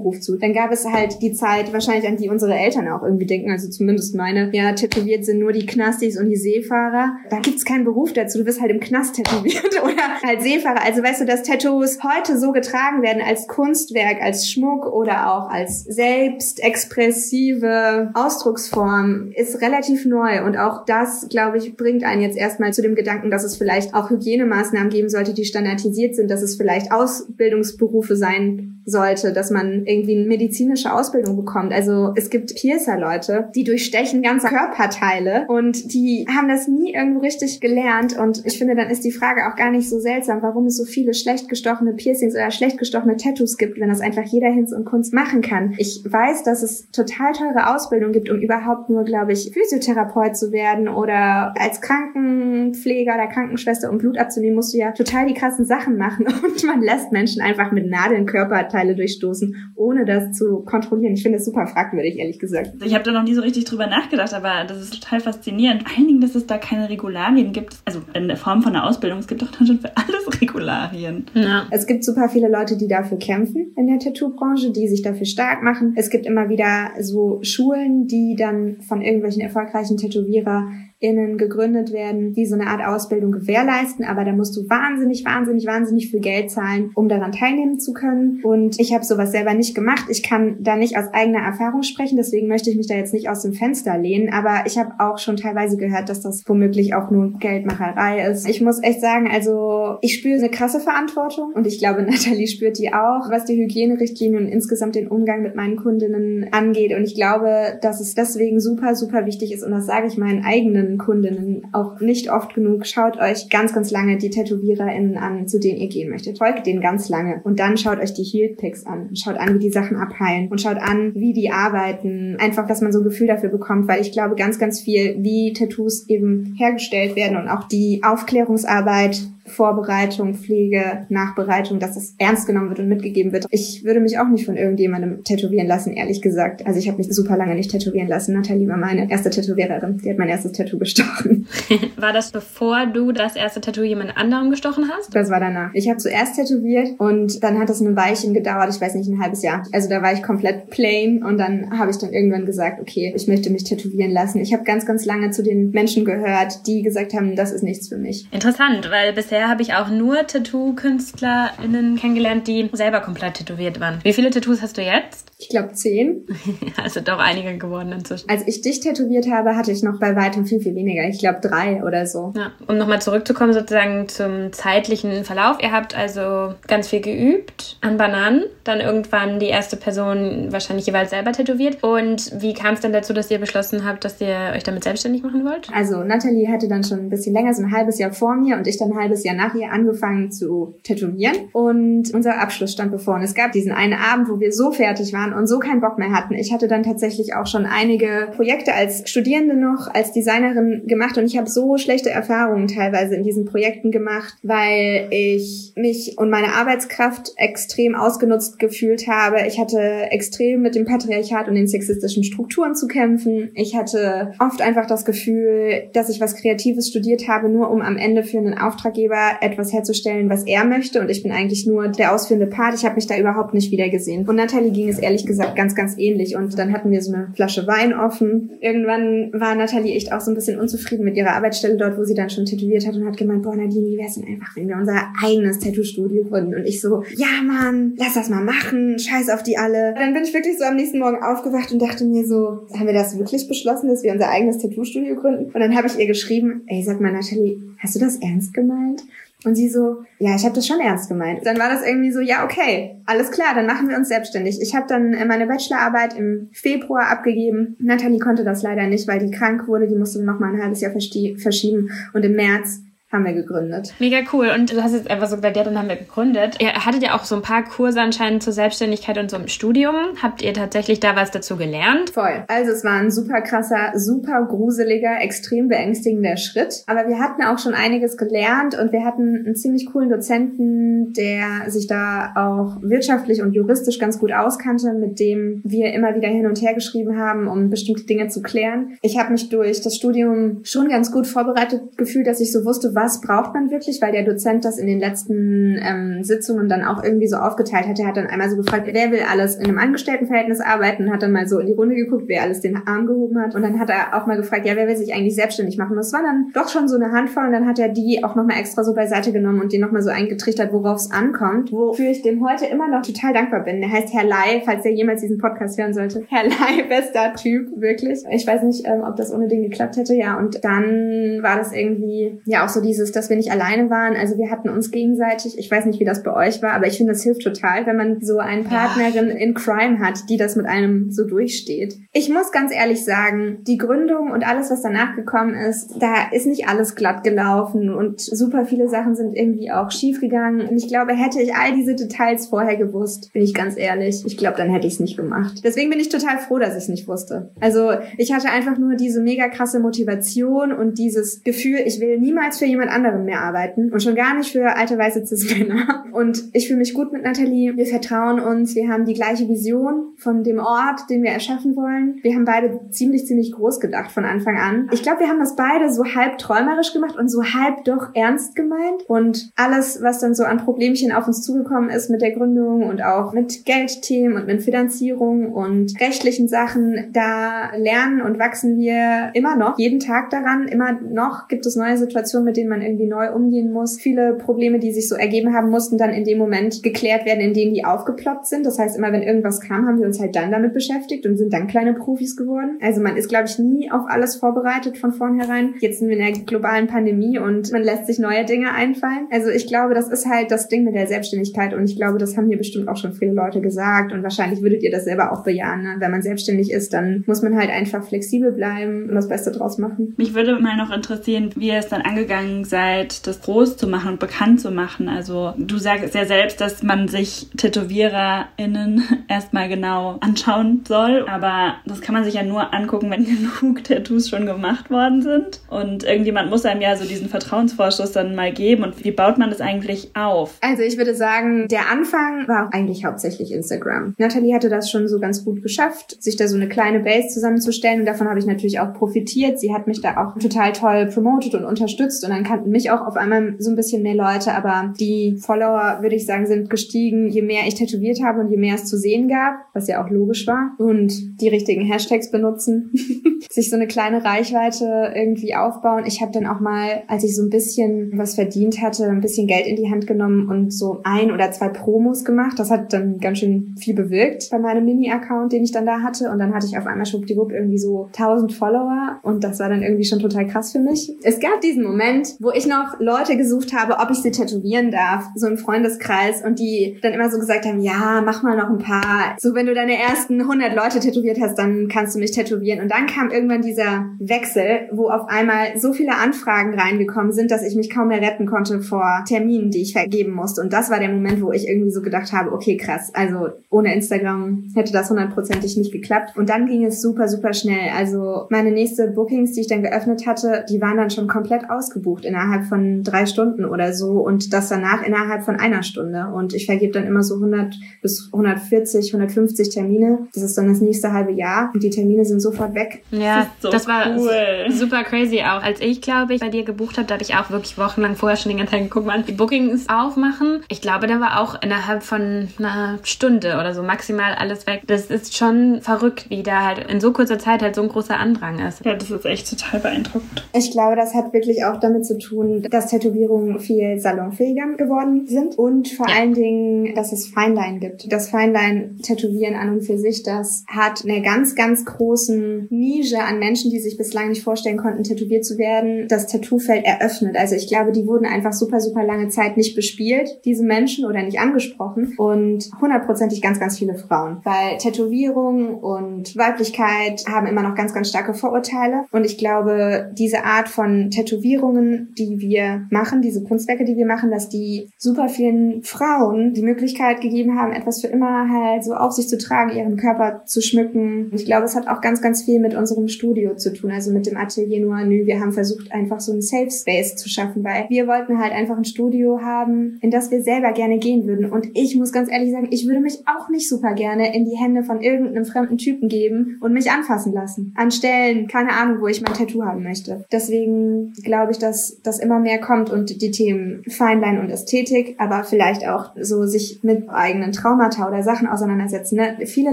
Ausbildungsberuf zu. Dann gab es halt die Zeit, wahrscheinlich an die unsere Eltern auch irgendwie denken, also zumindest meine, ja, tätowiert sind nur die Knastis und die Seefahrer. Da gibt's keinen Beruf dazu, du wirst halt im Knast tätowiert oder halt Seefahrer. Also weißt du, dass Tattoos heute so getragen werden als Kunstwerk, als Schmuck oder auch als selbstexpressive Ausdrucksform, ist relativ neu. Und auch das, glaube ich, bringt einen jetzt erstmal zu dem Gedanken, dass es vielleicht auch Hygienemaßnahmen geben sollte, die standardisiert sind, dass es vielleicht Ausbildungsberufe sein sollte, dass man irgendwie eine medizinische Ausbildung bekommt. Also es gibt Piercer-Leute, die durchstechen ganze Körperteile und die haben das nie irgendwo richtig gelernt. Und ich finde, dann ist die Frage auch gar nicht so seltsam, warum es so viele schlecht gestochene Piercings oder schlecht gestochene Tattoos gibt, wenn das einfach jeder Hinz und Kunst machen kann. Ich weiß, dass es total teure Ausbildung gibt, um überhaupt nur, glaube ich, Physiotherapeut zu werden oder als Krankenpfleger oder Krankenschwester, um Blut abzunehmen, musst du ja total die krassen Sachen machen und man lässt Menschen einfach mit Nadeln Körperteile durchstoßen, ohne das zu kontrollieren. Ich finde das super fragwürdig, ehrlich gesagt. Ich habe da noch nie so richtig drüber nachgedacht, aber das ist total faszinierend. Vor allen Dingen, dass es da keine Regularien gibt. Also in der Form von einer Ausbildung. Es gibt doch dann schon für alles Regularien. Ja. Es gibt super viele Leute, die dafür kämpfen in der Tattoo-Branche, die sich dafür stark machen. Es gibt immer wieder so Schulen, die dann von irgendwelchen erfolgreichen Tätowierer TätowiererInnen gegründet werden, die so eine Art Ausbildung gewährleisten, aber da musst du wahnsinnig, wahnsinnig, wahnsinnig viel Geld zahlen, um daran teilnehmen zu können. Und ich habe sowas selber nicht gemacht. Ich kann da nicht aus eigener Erfahrung sprechen, deswegen möchte ich mich da jetzt nicht aus dem Fenster lehnen, aber ich habe auch schon teilweise gehört, dass das womöglich auch nur Geldmacherei ist. Ich muss echt sagen, also ich spüre eine krasse Verantwortung und ich glaube, Nathalie spürt die auch, was die Hygienerichtlinien und insgesamt den Umgang mit meinen Kundinnen angeht. Und ich glaube, dass es deswegen super, super wichtig ist und das sage ich meinen eigenen Kundinnen auch nicht oft genug. Schaut euch ganz, ganz lange die TätowiererInnen an, zu denen ihr gehen möchtet. Folgt denen ganz lange und dann schaut euch die Healed Picks an. Schaut an, wie die Sachen abheilen und schaut an, wie die arbeiten. Einfach, dass man so ein Gefühl dafür bekommt, weil ich glaube ganz, ganz viel, wie Tattoos eben hergestellt werden und auch die Aufklärungsarbeit Vorbereitung, Pflege, Nachbereitung, dass das ernst genommen wird und mitgegeben wird. Ich würde mich auch nicht von irgendjemandem tätowieren lassen, ehrlich gesagt. Also ich habe mich super lange nicht tätowieren lassen. Nathalie war meine erste Tätowiererin. Die hat mein erstes Tattoo gestochen. war das bevor du das erste Tattoo jemand anderem gestochen hast? Das war danach. Ich habe zuerst tätowiert und dann hat das ein Weilchen gedauert, ich weiß nicht, ein halbes Jahr. Also da war ich komplett plain und dann habe ich dann irgendwann gesagt, okay, ich möchte mich tätowieren lassen. Ich habe ganz, ganz lange zu den Menschen gehört, die gesagt haben, das ist nichts für mich. Interessant, weil bisher bisher habe ich auch nur Tattoo-KünstlerInnen kennengelernt, die selber komplett tätowiert waren. Wie viele Tattoos hast du jetzt? Ich glaube zehn. also doch einige geworden inzwischen. Als ich dich tätowiert habe, hatte ich noch bei weitem viel, viel weniger. Ich glaube drei oder so. Ja, um nochmal zurückzukommen sozusagen zum zeitlichen Verlauf. Ihr habt also ganz viel geübt an Bananen, dann irgendwann die erste Person wahrscheinlich jeweils selber tätowiert. Und wie kam es denn dazu, dass ihr beschlossen habt, dass ihr euch damit selbstständig machen wollt? Also Natalie hatte dann schon ein bisschen länger, so ein halbes Jahr vor mir und ich dann ein halbes Jahr nach ihr angefangen zu tätowieren. Und unser Abschluss stand bevor. Und es gab diesen einen Abend, wo wir so fertig waren und so keinen Bock mehr hatten. Ich hatte dann tatsächlich auch schon einige Projekte als Studierende noch, als Designerin gemacht und ich habe so schlechte Erfahrungen teilweise in diesen Projekten gemacht, weil ich mich und meine Arbeitskraft extrem ausgenutzt gefühlt habe. Ich hatte extrem mit dem Patriarchat und den sexistischen Strukturen zu kämpfen. Ich hatte oft einfach das Gefühl, dass ich was Kreatives studiert habe, nur um am Ende für einen Auftraggeber etwas herzustellen, was er möchte. Und ich bin eigentlich nur der ausführende Part. Ich habe mich da überhaupt nicht wiedergesehen. Und Nathalie ging es ehrlich gesagt ganz, ganz ähnlich. Und dann hatten wir so eine Flasche Wein offen. Irgendwann war Nathalie echt auch so ein bisschen unzufrieden mit ihrer Arbeitsstelle dort, wo sie dann schon tätowiert hat und hat gemeint, boah Nadine, wie wär's denn einfach, wenn wir unser eigenes Tattoo-Studio gründen? Und ich so, ja Mann, lass das mal machen, scheiß auf die alle. Dann bin ich wirklich so am nächsten Morgen aufgewacht und dachte mir so, haben wir das wirklich beschlossen, dass wir unser eigenes Tattoo-Studio gründen? Und dann habe ich ihr geschrieben, ey, sag mal Nathalie, hast du das ernst gemeint? Und sie so, ja, ich habe das schon ernst gemeint. Dann war das irgendwie so, ja, okay, alles klar, dann machen wir uns selbstständig. Ich habe dann äh, meine Bachelorarbeit im Februar abgegeben. Nathalie konnte das leider nicht, weil die krank wurde. Die musste noch mal ein halbes Jahr verschieben. Und im März haben wir gegründet. Mega cool. Und du hast jetzt einfach so gesagt, ja, dann haben wir gegründet. Ihr hattet ja auch so ein paar Kurse anscheinend zur Selbstständigkeit und so im Studium. Habt ihr tatsächlich da was dazu gelernt? Voll. Also es war ein super krasser, super gruseliger, extrem beängstigender Schritt. Aber wir hatten auch schon einiges gelernt und wir hatten einen ziemlich coolen Dozenten, der sich da auch wirtschaftlich und juristisch ganz gut auskannte, mit dem wir immer wieder hin und her geschrieben haben, um bestimmte Dinge zu klären. Ich habe mich durch das Studium schon ganz gut vorbereitet gefühlt, dass ich so wusste, was braucht man wirklich, weil der Dozent das in den letzten ähm, Sitzungen dann auch irgendwie so aufgeteilt hat. Er hat dann einmal so gefragt, wer will alles in einem Angestelltenverhältnis arbeiten und hat dann mal so in die Runde geguckt, wer alles den Arm gehoben hat. Und dann hat er auch mal gefragt, ja, wer will sich eigentlich selbstständig machen? Und das war dann doch schon so eine Handvoll und dann hat er die auch nochmal extra so beiseite genommen und die nochmal so eingetrichtert, worauf es ankommt, wofür ich dem heute immer noch total dankbar bin. Der heißt Herr Lai, falls er jemals diesen Podcast hören sollte. Herr Lai, bester Typ, wirklich. Ich weiß nicht, ähm, ob das ohne den geklappt hätte, ja. Und dann war das irgendwie, ja, auch so die dieses, dass wir nicht alleine waren. Also wir hatten uns gegenseitig. Ich weiß nicht, wie das bei euch war, aber ich finde, das hilft total, wenn man so eine Partnerin ja. in Crime hat, die das mit einem so durchsteht. Ich muss ganz ehrlich sagen, die Gründung und alles, was danach gekommen ist, da ist nicht alles glatt gelaufen und super viele Sachen sind irgendwie auch schief gegangen. Und ich glaube, hätte ich all diese Details vorher gewusst, bin ich ganz ehrlich, ich glaube, dann hätte ich es nicht gemacht. Deswegen bin ich total froh, dass ich es nicht wusste. Also ich hatte einfach nur diese mega krasse Motivation und dieses Gefühl, ich will niemals für jemanden jemand anderem mehr arbeiten und schon gar nicht für alte weiße Cis-Männer. Und ich fühle mich gut mit Nathalie. Wir vertrauen uns. Wir haben die gleiche Vision von dem Ort, den wir erschaffen wollen. Wir haben beide ziemlich, ziemlich groß gedacht von Anfang an. Ich glaube, wir haben das beide so halb träumerisch gemacht und so halb doch ernst gemeint. Und alles, was dann so an Problemchen auf uns zugekommen ist mit der Gründung und auch mit Geldthemen und mit Finanzierung und rechtlichen Sachen, da lernen und wachsen wir immer noch, jeden Tag daran. Immer noch gibt es neue Situationen, mit denen man irgendwie neu umgehen muss. Viele Probleme, die sich so ergeben haben, mussten dann in dem Moment geklärt werden, in denen die aufgeploppt sind. Das heißt, immer wenn irgendwas kam, haben wir uns halt dann damit beschäftigt und sind dann kleine Profis geworden. Also man ist, glaube ich, nie auf alles vorbereitet von vornherein. Jetzt sind wir in der globalen Pandemie und man lässt sich neue Dinge einfallen. Also ich glaube, das ist halt das Ding mit der Selbstständigkeit und ich glaube, das haben hier bestimmt auch schon viele Leute gesagt und wahrscheinlich würdet ihr das selber auch bejahen. Ne? Wenn man selbstständig ist, dann muss man halt einfach flexibel bleiben und das Beste draus machen. Mich würde mal noch interessieren, wie ihr es dann angegangen seid, das groß zu machen und bekannt zu machen. Also du sagst ja selbst, dass man sich TätowiererInnen erstmal genau anschauen soll, aber das kann man sich ja nur angucken, wenn genug Tattoos schon gemacht worden sind. Und irgendjemand muss einem ja so diesen Vertrauensvorschuss dann mal geben. Und wie baut man das eigentlich auf? Also ich würde sagen, der Anfang war eigentlich hauptsächlich Instagram. Natalie hatte das schon so ganz gut geschafft, sich da so eine kleine Base zusammenzustellen. Und davon habe ich natürlich auch profitiert. Sie hat mich da auch total toll promotet und unterstützt. Und dann kannten mich auch auf einmal so ein bisschen mehr Leute. Aber die Follower, würde ich sagen, sind gestiegen, je mehr ich tätowiert habe und je mehr es zu sehen gab, was ja auch logisch war. Und die richtigen Hashtags benutzen, sich so eine kleine Reichweite irgendwie aufbauen. Ich habe dann auch mal, als ich so ein bisschen was verdient hatte, ein bisschen Geld in die Hand genommen und so ein oder zwei Promos gemacht. Das hat dann ganz schön viel bewirkt bei meinem Mini-Account, den ich dann da hatte. Und dann hatte ich auf einmal schwuppdiwupp irgendwie so 1000 Follower und das war dann irgendwie schon total krass für mich. Es gab diesen Moment, wo ich noch Leute gesucht habe, ob ich sie tätowieren darf, so im Freundeskreis und die dann immer so gesagt haben, ja, mach mal noch ein paar. So, wenn du deine ersten 100 Leute tätowiert hast, dann kannst du mich tätowieren. Und dann kam irgendwann dieser Wechsel, wo auf einmal so viele Anfragen reingekommen sind, dass ich mich kaum mehr retten konnte vor Terminen, die ich vergeben musste. Und das war der Moment, wo ich irgendwie so gedacht habe, okay, krass, also ohne Instagram hätte das hundertprozentig nicht geklappt. Und dann ging es super, super schnell. Also meine nächste Bookings, die ich dann geöffnet hatte, die waren dann schon komplett ausgebucht innerhalb von drei Stunden oder so und das danach innerhalb von einer Stunde. Und ich vergebe dann immer so 100 bis 140, 150 Termine. Das ist dann das nächste halbe Jahr und die Termine sind sofort weg. Ja, das, so das war cool. super crazy auch. Als ich, glaube ich, bei dir gebucht habe, da habe ich auch wirklich wochenlang vorher schon die ganze Zeit geguckt, wann die Bookings aufmachen. Ich glaube, da war auch innerhalb von einer Stunde oder so maximal alles weg. Das ist schon verrückt, wie da halt in so kurzer Zeit halt so ein großer Andrang ist. Ja, das ist echt total beeindruckend. Ich glaube, das hat wirklich auch damit zu tun, dass Tätowierungen viel salonfähiger geworden sind und vor ja. allen Dingen, dass es Feinline gibt. Das Feinline-Tätowieren an und für sich, das hat eine ganz, ganz großen Nische an Menschen, die sich bislang nicht vorstellen konnten, tätowiert zu werden, das Tattoofeld eröffnet. Also ich glaube, die wurden einfach super, super lange Zeit nicht bespielt, diese Menschen, oder nicht angesprochen. Und hundertprozentig ganz, ganz viele Frauen. Weil Tätowierung und Weiblichkeit haben immer noch ganz, ganz starke Vorurteile. Und ich glaube, diese Art von Tätowierungen, die wir machen, diese Kunstwerke, die wir machen, dass die super vielen Frauen die Möglichkeit gegeben haben, etwas für immer halt so auf sich zu tragen, ihren Körper zu schmücken. Ich glaube, es hat auch ganz, ganz viel mit unserem Studio zu tun, also mit dem Atelier Noir Nu. Wir haben versucht, einfach so einen Safe Space zu schaffen, weil wir wollten halt einfach ein Studio haben, in das wir selber gerne gehen würden. Und ich muss ganz ehrlich sagen, ich würde mich auch nicht super gerne in die Hände von irgendeinem fremden Typen geben und mich anfassen lassen. An Stellen, keine Ahnung, wo ich mein Tattoo haben möchte. Deswegen glaube ich, dass das immer mehr kommt und die Themen Feinlein und Ästhetik, aber vielleicht auch so sich mit eigenen Traumata oder Sachen auseinandersetzen. Ne? Viele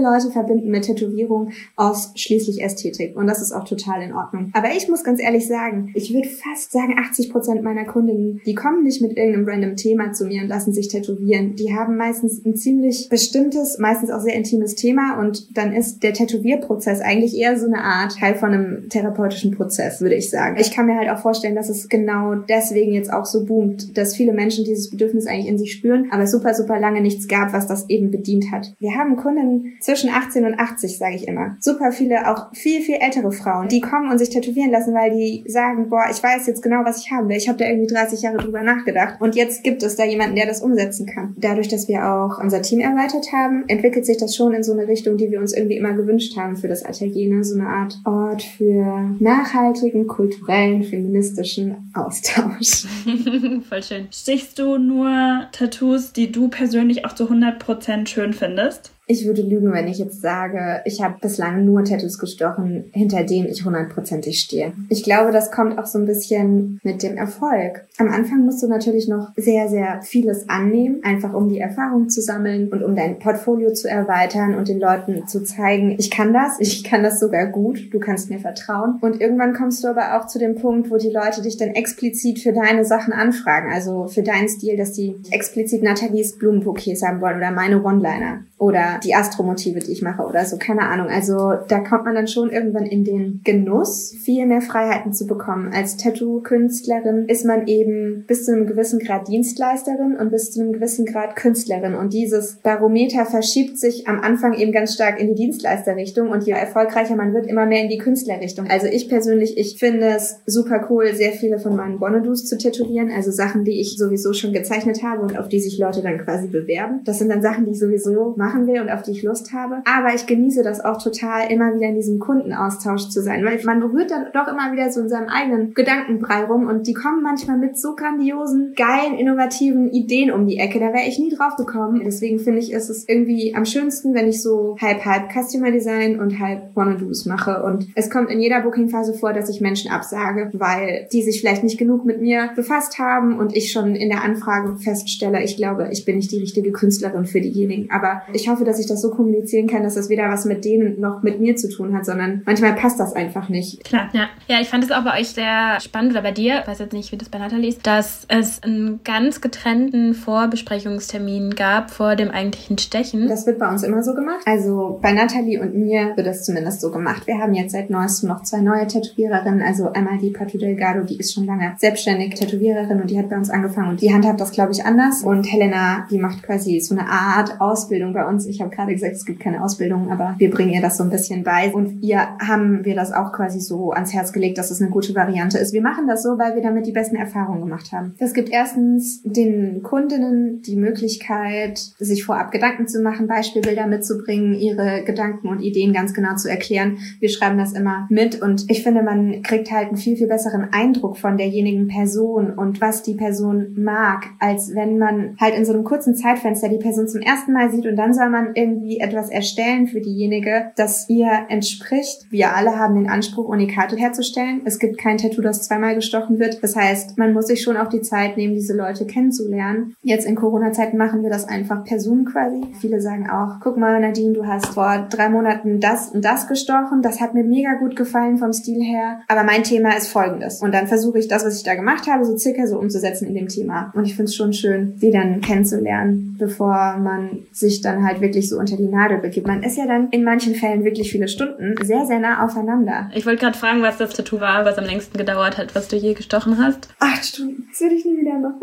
Leute verbinden mit Tätowierung ausschließlich Ästhetik und das ist auch total in Ordnung. Aber ich muss ganz ehrlich sagen, ich würde fast sagen, 80 Prozent meiner Kundinnen, die kommen nicht mit irgendeinem random Thema zu mir und lassen sich tätowieren. Die haben meistens ein ziemlich bestimmtes, meistens auch sehr intimes Thema und dann ist der Tätowierprozess eigentlich eher so eine Art Teil von einem therapeutischen Prozess, würde ich sagen. Ich kann mir halt auch vorstellen, dass es genau deswegen jetzt auch so boomt, dass viele Menschen dieses Bedürfnis eigentlich in sich spüren, aber super, super lange nichts gab, was das eben bedient hat. Wir haben Kunden zwischen 18 und 80, sage ich immer. Super viele, auch viel, viel ältere Frauen, die kommen und sich tätowieren lassen, weil die sagen, boah, ich weiß jetzt genau, was ich haben will. Ich habe da irgendwie 30 Jahre drüber nachgedacht und jetzt gibt es da jemanden, der das umsetzen kann. Dadurch, dass wir auch unser Team erweitert haben, entwickelt sich das schon in so eine Richtung, die wir uns irgendwie immer gewünscht haben für das Atelier. Ne? So eine Art Ort für nachhaltigen, kulturellen, feministischen Austausch. Voll schön. Stichst du nur Tattoos, die du persönlich auch zu 100% schön findest? Ich würde lügen, wenn ich jetzt sage, ich habe bislang nur Tattoos gestochen, hinter denen ich hundertprozentig stehe. Ich glaube, das kommt auch so ein bisschen mit dem Erfolg. Am Anfang musst du natürlich noch sehr, sehr vieles annehmen, einfach um die Erfahrung zu sammeln und um dein Portfolio zu erweitern und den Leuten zu zeigen, ich kann das, ich kann das sogar gut, du kannst mir vertrauen. Und irgendwann kommst du aber auch zu dem Punkt, wo die Leute dich dann explizit für deine Sachen anfragen, also für deinen Stil, dass die explizit Nathalies Blumenbouquets haben wollen oder meine One-Liner oder die Astromotive, die ich mache oder so, keine Ahnung. Also da kommt man dann schon irgendwann in den Genuss, viel mehr Freiheiten zu bekommen. Als Tattoo-Künstlerin ist man eben bis zu einem gewissen Grad Dienstleisterin und bis zu einem gewissen Grad Künstlerin. Und dieses Barometer verschiebt sich am Anfang eben ganz stark in die Dienstleisterrichtung und je erfolgreicher man wird, immer mehr in die Künstlerrichtung. Also ich persönlich, ich finde es super cool, sehr viele von meinen Bonnedoos zu tätowieren, also Sachen, die ich sowieso schon gezeichnet habe und auf die sich Leute dann quasi bewerben. Das sind dann Sachen, die ich sowieso mache machen will und auf die ich Lust habe. Aber ich genieße das auch total, immer wieder in diesem Kundenaustausch zu sein, weil man berührt dann doch immer wieder so in seinem eigenen Gedankenbrei rum und die kommen manchmal mit so grandiosen, geilen, innovativen Ideen um die Ecke. Da wäre ich nie drauf gekommen. Deswegen finde ich, ist es irgendwie am schönsten, wenn ich so halb halb Customer Design und halb Wanna-Dos mache. Und es kommt in jeder Booking-Phase vor, dass ich Menschen absage, weil die sich vielleicht nicht genug mit mir befasst haben und ich schon in der Anfrage feststelle, ich glaube, ich bin nicht die richtige Künstlerin für diejenigen. Aber ich hoffe, dass ich das so kommunizieren kann, dass das weder was mit denen noch mit mir zu tun hat, sondern manchmal passt das einfach nicht. Klar, ja. Ja, ich fand es auch bei euch sehr spannend, oder bei dir, ich weiß jetzt nicht, wie das bei Nathalie ist, dass es einen ganz getrennten Vorbesprechungstermin gab vor dem eigentlichen Stechen. Das wird bei uns immer so gemacht. Also bei Nathalie und mir wird das zumindest so gemacht. Wir haben jetzt seit neuestem noch zwei neue Tätowiererinnen. Also einmal die Patu Delgado, die ist schon lange selbstständig Tätowiererin und die hat bei uns angefangen und die handhabt das, glaube ich, anders. Und Helena, die macht quasi so eine Art Ausbildung bei uns. Ich habe gerade gesagt, es gibt keine Ausbildung, aber wir bringen ihr das so ein bisschen bei. Und ihr haben wir das auch quasi so ans Herz gelegt, dass es eine gute Variante ist. Wir machen das so, weil wir damit die besten Erfahrungen gemacht haben. Das gibt erstens den Kundinnen die Möglichkeit, sich vorab Gedanken zu machen, Beispielbilder mitzubringen, ihre Gedanken und Ideen ganz genau zu erklären. Wir schreiben das immer mit und ich finde, man kriegt halt einen viel, viel besseren Eindruck von derjenigen Person und was die Person mag, als wenn man halt in so einem kurzen Zeitfenster die Person zum ersten Mal sieht und dann soll man irgendwie etwas erstellen für diejenige, das ihr entspricht. Wir alle haben den Anspruch, Unikate herzustellen. Es gibt kein Tattoo, das zweimal gestochen wird. Das heißt, man muss sich schon auch die Zeit nehmen, diese Leute kennenzulernen. Jetzt in Corona-Zeiten machen wir das einfach per Zoom quasi. Viele sagen auch, guck mal, Nadine, du hast vor drei Monaten das und das gestochen. Das hat mir mega gut gefallen vom Stil her. Aber mein Thema ist folgendes. Und dann versuche ich das, was ich da gemacht habe, so circa so umzusetzen in dem Thema. Und ich finde es schon schön, die dann kennenzulernen, bevor man sich dann halt wirklich so unter die Nadel begibt. Man ist ja dann in manchen Fällen wirklich viele Stunden sehr, sehr nah aufeinander. Ich wollte gerade fragen, was das Tattoo war, was am längsten gedauert hat, was du je gestochen hast. Acht Stunden. Das würde ich nie wieder machen.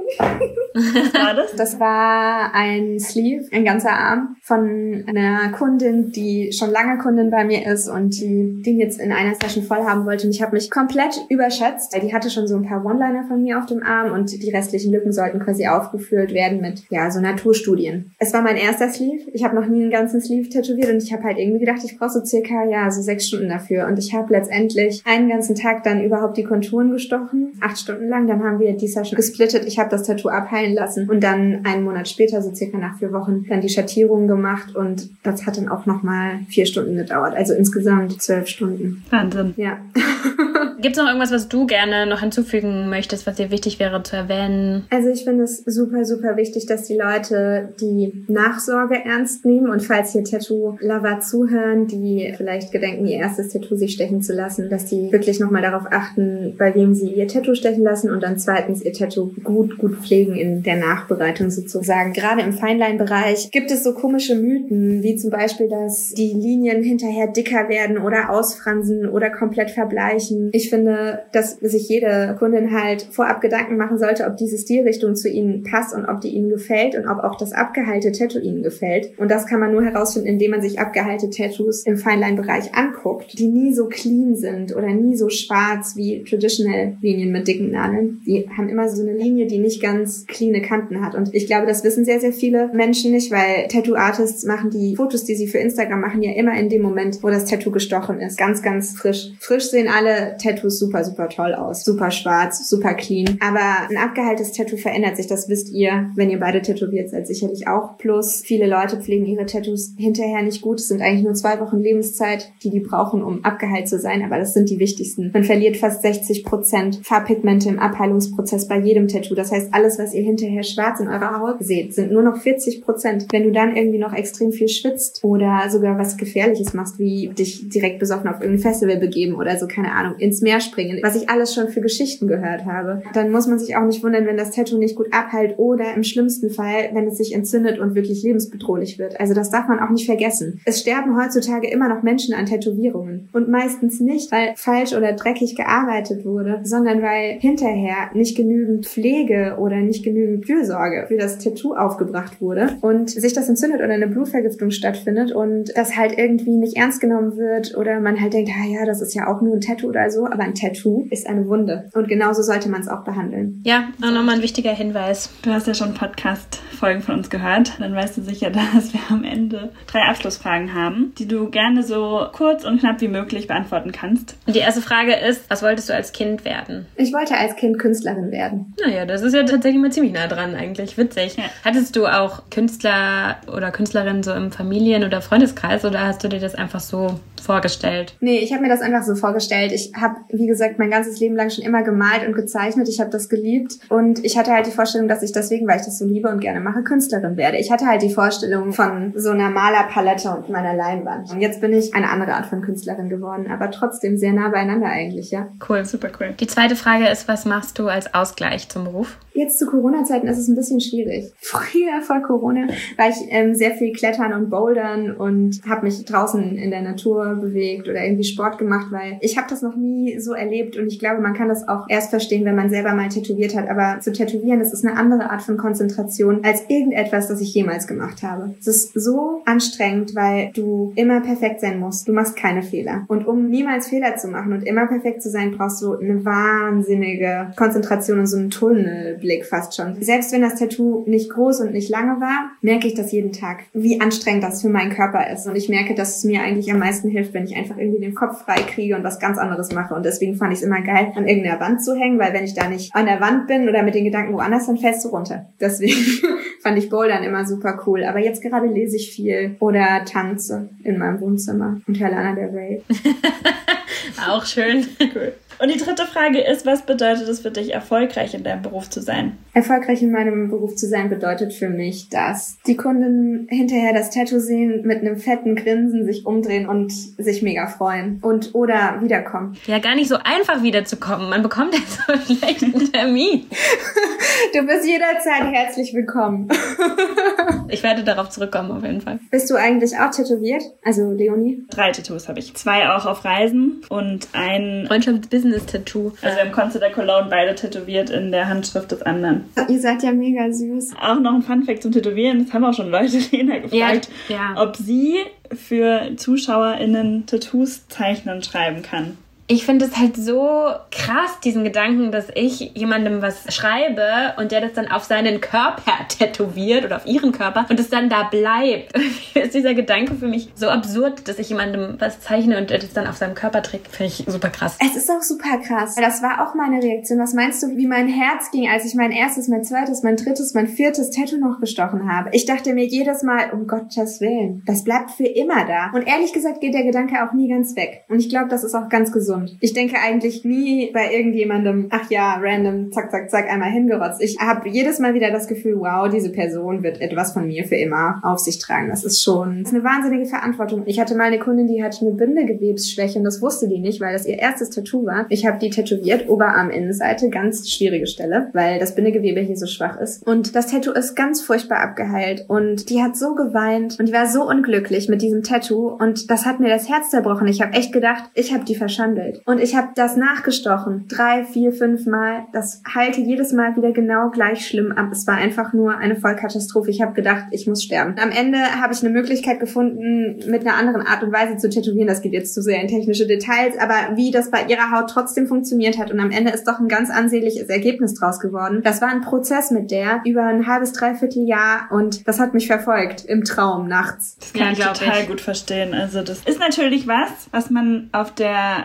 was war das? Das war ein Sleeve, ein ganzer Arm von einer Kundin, die schon lange Kundin bei mir ist und die den jetzt in einer Session voll haben wollte. Und ich habe mich komplett überschätzt. Die hatte schon so ein paar One-Liner von mir auf dem Arm und die restlichen Lücken sollten quasi aufgefüllt werden mit ja so Naturstudien. Es war mein erster Sleeve. Ich habe noch nie einen ganzen Sleeve tätowiert und ich habe halt irgendwie gedacht, ich brauche so circa ja so sechs Stunden dafür. Und ich habe letztendlich einen ganzen Tag dann überhaupt die Konturen gestochen, acht Stunden lang. Dann haben wir die Session gesplittet. Ich habe das Tattoo abheilen lassen und dann einen Monat später, so circa nach vier Wochen, dann die Schattierung gemacht und das hat dann auch nochmal vier Stunden gedauert. Also insgesamt zwölf Stunden. Wahnsinn. Ja. Gibt es noch irgendwas, was du gerne noch hinzufügen möchtest, was dir wichtig wäre zu erwähnen? Also ich finde es super, super wichtig, dass die Leute die Nachsorge ernst nehmen und falls hier Tattoo-Lover zuhören, die vielleicht gedenken, ihr erstes Tattoo sich stechen zu lassen, dass die wirklich nochmal darauf achten, bei wem sie ihr Tattoo stechen lassen und dann zweitens ihr Tattoo gut, gut pflegen in der Nachbereitung sozusagen. Gerade im Feinline-Bereich gibt es so komische Mythen, wie zum Beispiel, dass die Linien hinterher dicker werden oder ausfransen oder komplett verbleichen. Ich finde, dass sich jede Kundin halt vorab Gedanken machen sollte, ob diese Stilrichtung zu ihnen passt und ob die ihnen gefällt und ob auch das abgeheilte Tattoo ihnen gefällt. Und das kann man nur herausfinden, indem man sich abgeheilte Tattoos im Feinline-Bereich anguckt, die nie so clean sind oder nie so schwarz wie traditional Linien mit dicken Nadeln. Die haben immer so eine Linie, die nicht nicht ganz cleane Kanten hat. Und ich glaube, das wissen sehr, sehr viele Menschen nicht, weil Tattoo-Artists machen die Fotos, die sie für Instagram machen, ja immer in dem Moment, wo das Tattoo gestochen ist. Ganz, ganz frisch. Frisch sehen alle Tattoos super, super toll aus. Super schwarz, super clean. Aber ein abgeheiltes Tattoo verändert sich, das wisst ihr, wenn ihr beide tätowiert seid, sicherlich auch. Plus, viele Leute pflegen ihre Tattoos hinterher nicht gut. Es sind eigentlich nur zwei Wochen Lebenszeit, die die brauchen, um abgeheilt zu sein. Aber das sind die wichtigsten. Man verliert fast 60 Prozent Farbpigmente im Abheilungsprozess bei jedem Tattoo. Das heißt, alles, was ihr hinterher schwarz in eurer Haut seht, sind nur noch 40 Prozent. Wenn du dann irgendwie noch extrem viel schwitzt oder sogar was Gefährliches machst, wie dich direkt besoffen auf irgendein Festival begeben oder so, keine Ahnung, ins Meer springen, was ich alles schon für Geschichten gehört habe, dann muss man sich auch nicht wundern, wenn das Tattoo nicht gut abheilt oder im schlimmsten Fall, wenn es sich entzündet und wirklich lebensbedrohlich wird. Also das darf man auch nicht vergessen. Es sterben heutzutage immer noch Menschen an Tätowierungen und meistens nicht, weil falsch oder dreckig gearbeitet wurde, sondern weil hinterher nicht genügend Pflege oder nicht genügend Fürsorge für das Tattoo aufgebracht wurde und sich das entzündet oder eine Blutvergiftung stattfindet und das halt irgendwie nicht ernst genommen wird oder man halt denkt, ah ja, das ist ja auch nur ein Tattoo oder so, aber ein Tattoo ist eine Wunde und genauso sollte man es auch behandeln. Ja, auch nochmal ein wichtiger Hinweis. Du hast ja schon Podcast-Folgen von uns gehört, dann weißt du sicher, dass wir am Ende drei Abschlussfragen haben, die du gerne so kurz und knapp wie möglich beantworten kannst. Und die erste Frage ist, was wolltest du als Kind werden? Ich wollte als Kind Künstlerin werden. Naja, das ist ja tatsächlich mal ziemlich nah dran eigentlich. Witzig. Ja. Hattest du auch Künstler oder Künstlerinnen so im Familien- oder Freundeskreis oder hast du dir das einfach so vorgestellt? Nee, ich habe mir das einfach so vorgestellt. Ich habe, wie gesagt, mein ganzes Leben lang schon immer gemalt und gezeichnet. Ich habe das geliebt und ich hatte halt die Vorstellung, dass ich deswegen, weil ich das so liebe und gerne mache, Künstlerin werde. Ich hatte halt die Vorstellung von so einer Malerpalette und meiner Leinwand. Und jetzt bin ich eine andere Art von Künstlerin geworden, aber trotzdem sehr nah beieinander eigentlich, ja. Cool, super cool. Die zweite Frage ist, was machst du als Ausgleich zum Beruf? Jetzt zu Corona-Zeiten ist es ein bisschen schwierig. Früher vor Corona war ich ähm, sehr viel klettern und bouldern und habe mich draußen in der Natur bewegt oder irgendwie Sport gemacht, weil ich habe das noch nie so erlebt und ich glaube, man kann das auch erst verstehen, wenn man selber mal tätowiert hat. Aber zu tätowieren, das ist eine andere Art von Konzentration als irgendetwas, das ich jemals gemacht habe. Es ist so anstrengend, weil du immer perfekt sein musst. Du machst keine Fehler. Und um niemals Fehler zu machen und immer perfekt zu sein, brauchst du eine wahnsinnige Konzentration und so einen Tunnelblick fast schon. Selbst wenn das Tattoo nicht groß und nicht lange war, merke ich das jeden Tag, wie anstrengend das für meinen Körper ist. Und ich merke, dass es mir eigentlich am meisten hilft, wenn ich einfach irgendwie den Kopf frei kriege und was ganz anderes mache. Und deswegen fand ich es immer geil, an irgendeiner Wand zu hängen, weil wenn ich da nicht an der Wand bin oder mit den Gedanken woanders, dann fällst du runter. Deswegen fand ich Bouldern immer super cool. Aber jetzt gerade lese ich viel oder tanze in meinem Wohnzimmer und höre Lana der Ray. Auch schön. Cool. Und die dritte Frage ist, was bedeutet es für dich, erfolgreich in deinem Beruf zu sein? Erfolgreich in meinem Beruf zu sein bedeutet für mich, dass die Kunden hinterher das Tattoo sehen, mit einem fetten Grinsen sich umdrehen und sich mega freuen und oder wiederkommen. Ja, gar nicht so einfach wiederzukommen. Man bekommt ja so einen schlechten Termin. Du bist jederzeit herzlich willkommen. Ich werde darauf zurückkommen, auf jeden Fall. Bist du eigentlich auch tätowiert? Also Leonie? Drei Tattoos habe ich. Zwei auch auf Reisen und ein, Freundschafts-Business-Tattoo. also im Konzert der Cologne, beide tätowiert in der Handschrift des anderen. Ihr seid ja mega süß. Auch noch ein Funfact zum Tätowieren. Das haben auch schon Leute Lena gefragt, Ja, ja. ob sie für ZuschauerInnen Tattoos zeichnen schreiben kann. Ich finde es halt so krass, diesen Gedanken, dass ich jemandem was schreibe und der das dann auf seinen Körper tätowiert oder auf ihren Körper und es dann da bleibt. Ist dieser Gedanke für mich so absurd, dass ich jemandem was zeichne und er das dann auf seinem Körper trägt. Finde ich super krass. Es ist auch super krass. Das war auch meine Reaktion. Was meinst du, wie mein Herz ging, als ich mein erstes, mein zweites, mein drittes, mein viertes Tattoo noch gestochen habe? Ich dachte mir jedes Mal, um Gottes Willen, das bleibt für immer da. Und ehrlich gesagt geht der Gedanke auch nie ganz weg. Und ich glaube, das ist auch ganz gesund. Ich denke eigentlich nie bei irgendjemandem, ach ja, random, zack, zack, zack, einmal hingerotzt. Ich habe jedes Mal wieder das Gefühl, wow, diese Person wird etwas von mir für immer auf sich tragen. Das ist schon das ist eine wahnsinnige Verantwortung. Ich hatte mal eine Kundin, die hatte eine Bindegewebsschwäche und das wusste die nicht, weil das ihr erstes Tattoo war. Ich habe die tätowiert, Oberarminnenseite, ganz schwierige Stelle, weil das Bindegewebe hier so schwach ist. Und das Tattoo ist ganz furchtbar abgeheilt und die hat so geweint und die war so unglücklich mit diesem Tattoo und das hat mir das Herz zerbrochen. Ich habe echt gedacht, ich habe die verschandelt. Geheilt. Und ich habe das nachgestochen. Drei, vier, fünf Mal. Das heilte jedes Mal wieder genau gleich schlimm ab. Es war einfach nur eine Vollkatastrophe. Ich habe gedacht, ich muss sterben. Am Ende habe ich eine Möglichkeit gefunden, mit einer anderen Art und Weise zu tätowieren. Das geht jetzt zu sehr in technische Details, aber wie das bei ihrer Haut trotzdem funktioniert hat. Und am Ende ist doch ein ganz ansehnliches Ergebnis draus geworden. Das war ein Prozess mit der über ein halbes, dreiviertel Jahr und das hat mich verfolgt im Traum nachts. Das kann ja, ich total ich. gut verstehen. Also das ist natürlich was, was man auf der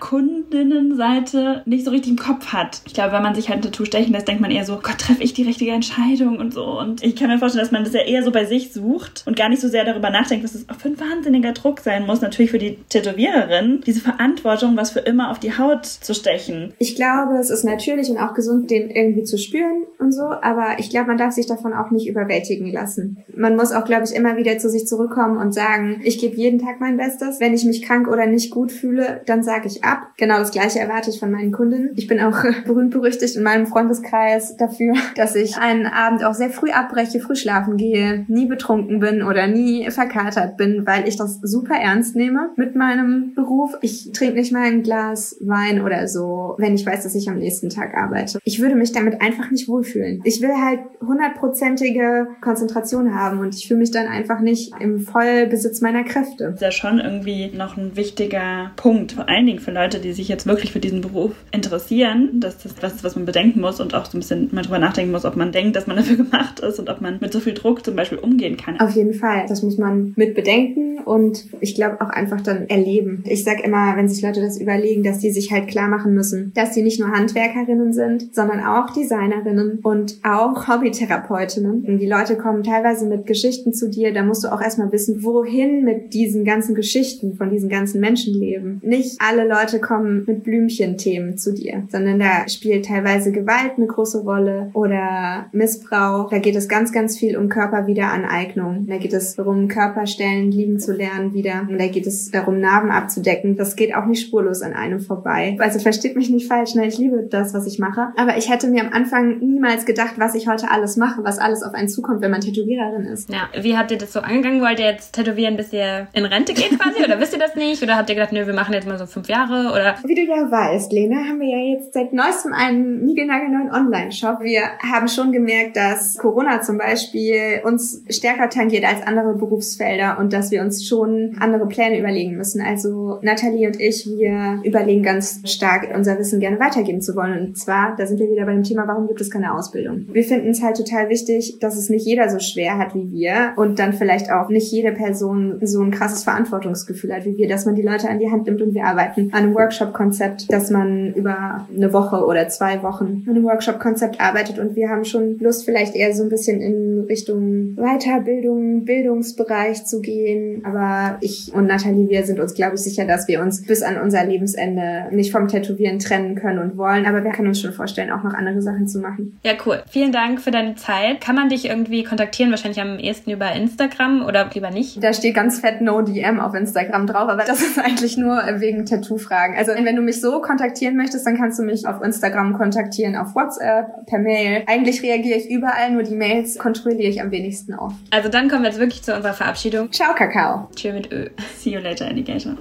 Kundinnenseite nicht so richtig im Kopf hat. Ich glaube, wenn man sich halt ein Tattoo stechen lässt, denkt man eher so, Gott, treffe ich die richtige Entscheidung und so. Und ich kann mir vorstellen, dass man das ja eher so bei sich sucht und gar nicht so sehr darüber nachdenkt, was das für ein wahnsinniger Druck sein muss, natürlich für die Tätowiererin, diese Verantwortung, was für immer auf die Haut zu stechen. Ich glaube, es ist natürlich und auch gesund, den irgendwie zu spüren und so, aber ich glaube, man darf sich davon auch nicht überwältigen lassen. Man muss auch, glaube ich, immer wieder zu sich zurückkommen und sagen, ich gebe jeden Tag mein Bestes. Wenn ich mich krank oder nicht gut fühle, dann sage ich ab. Genau das gleiche erwarte ich von meinen Kunden. Ich bin auch berühmt berüchtigt in meinem Freundeskreis dafür, dass ich einen Abend auch sehr früh abbreche, früh schlafen gehe, nie betrunken bin oder nie verkatert bin, weil ich das super ernst nehme mit meinem Beruf. Ich trinke nicht mal ein Glas Wein oder so, wenn ich weiß, dass ich am nächsten Tag arbeite. Ich würde mich damit einfach nicht wohlfühlen. Ich will halt hundertprozentige Konzentration haben und ich fühle mich dann einfach nicht im Vollbesitz meiner Kräfte. Das ist ja schon irgendwie noch ein wichtiger Punkt, vor allen Dingen für Leute, die sich jetzt wirklich für diesen Beruf interessieren, dass das was ist, was man bedenken muss und auch so ein bisschen mal drüber nachdenken muss, ob man denkt, dass man dafür gemacht ist und ob man mit so viel Druck zum Beispiel umgehen kann. Auf jeden Fall. Das muss man mit bedenken und ich glaube auch einfach dann erleben. Ich sag immer, wenn sich Leute das überlegen, dass die sich halt klar machen müssen, dass sie nicht nur Handwerkerinnen sind, sondern auch Designerinnen und auch Hobbytherapeutinnen. Und die Leute kommen teilweise mit Geschichten zu dir, da musst du auch erstmal wissen, wohin mit diesen ganzen Geschichten von diesen ganzen Menschenleben. Nicht alle Leute kommen mit Blümchenthemen zu dir, sondern da spielt teilweise Gewalt eine große Rolle oder Missbrauch. Da geht es ganz, ganz viel um Körperwiederaneignung. Da geht es darum, Körperstellen liegen zu lernen wieder. Und da geht es darum, Narben abzudecken. Das geht auch nicht spurlos an einem vorbei. Also versteht mich nicht falsch, ne? ich liebe das, was ich mache. Aber ich hätte mir am Anfang niemals gedacht, was ich heute alles mache, was alles auf einen zukommt, wenn man Tätowiererin ist. Ja, wie habt ihr das so angegangen? Wollt ihr jetzt tätowieren, bis ihr in Rente geht quasi? oder wisst ihr das nicht? Oder habt ihr gedacht, nö, wir machen jetzt mal so fünf Jahre? Oder? Wie du ja weißt, Lena, haben wir ja jetzt seit neuestem einen niegelnagelneuen Online-Shop. Wir haben schon gemerkt, dass Corona zum Beispiel uns stärker tangiert als andere Berufsfelder und dass wir uns schon andere Pläne überlegen müssen. Also Nathalie und ich, wir überlegen ganz stark, unser Wissen gerne weitergeben zu wollen. Und zwar, da sind wir wieder bei dem Thema, warum gibt es keine Ausbildung? Wir finden es halt total wichtig, dass es nicht jeder so schwer hat wie wir und dann vielleicht auch nicht jede Person so ein krasses Verantwortungsgefühl hat wie wir, dass man die Leute an die Hand nimmt und wir arbeiten an einem Workshop-Konzept, dass man über eine Woche oder zwei Wochen an einem Workshop-Konzept arbeitet und wir haben schon Lust, vielleicht eher so ein bisschen in Richtung Weiterbildung, Bildungsbereich zu gehen. Aber ich und Nathalie, wir sind uns, glaube ich, sicher, dass wir uns bis an unser Lebensende nicht vom Tätowieren trennen können und wollen. Aber wir können uns schon vorstellen, auch noch andere Sachen zu machen. Ja, cool. Vielen Dank für deine Zeit. Kann man dich irgendwie kontaktieren? Wahrscheinlich am ehesten über Instagram oder lieber nicht? Da steht ganz fett No DM auf Instagram drauf, aber das ist eigentlich nur wegen Tattoo-Fragen. Also wenn du mich so kontaktieren möchtest, dann kannst du mich auf Instagram kontaktieren, auf WhatsApp, per Mail. Eigentlich reagiere ich überall, nur die Mails kontrolliere ich am wenigsten oft. Also dann kommen wir jetzt wirklich zu unserer Verabschiedung. Ciao, Kakao. Tschö mit Ö. See you later, Alligator.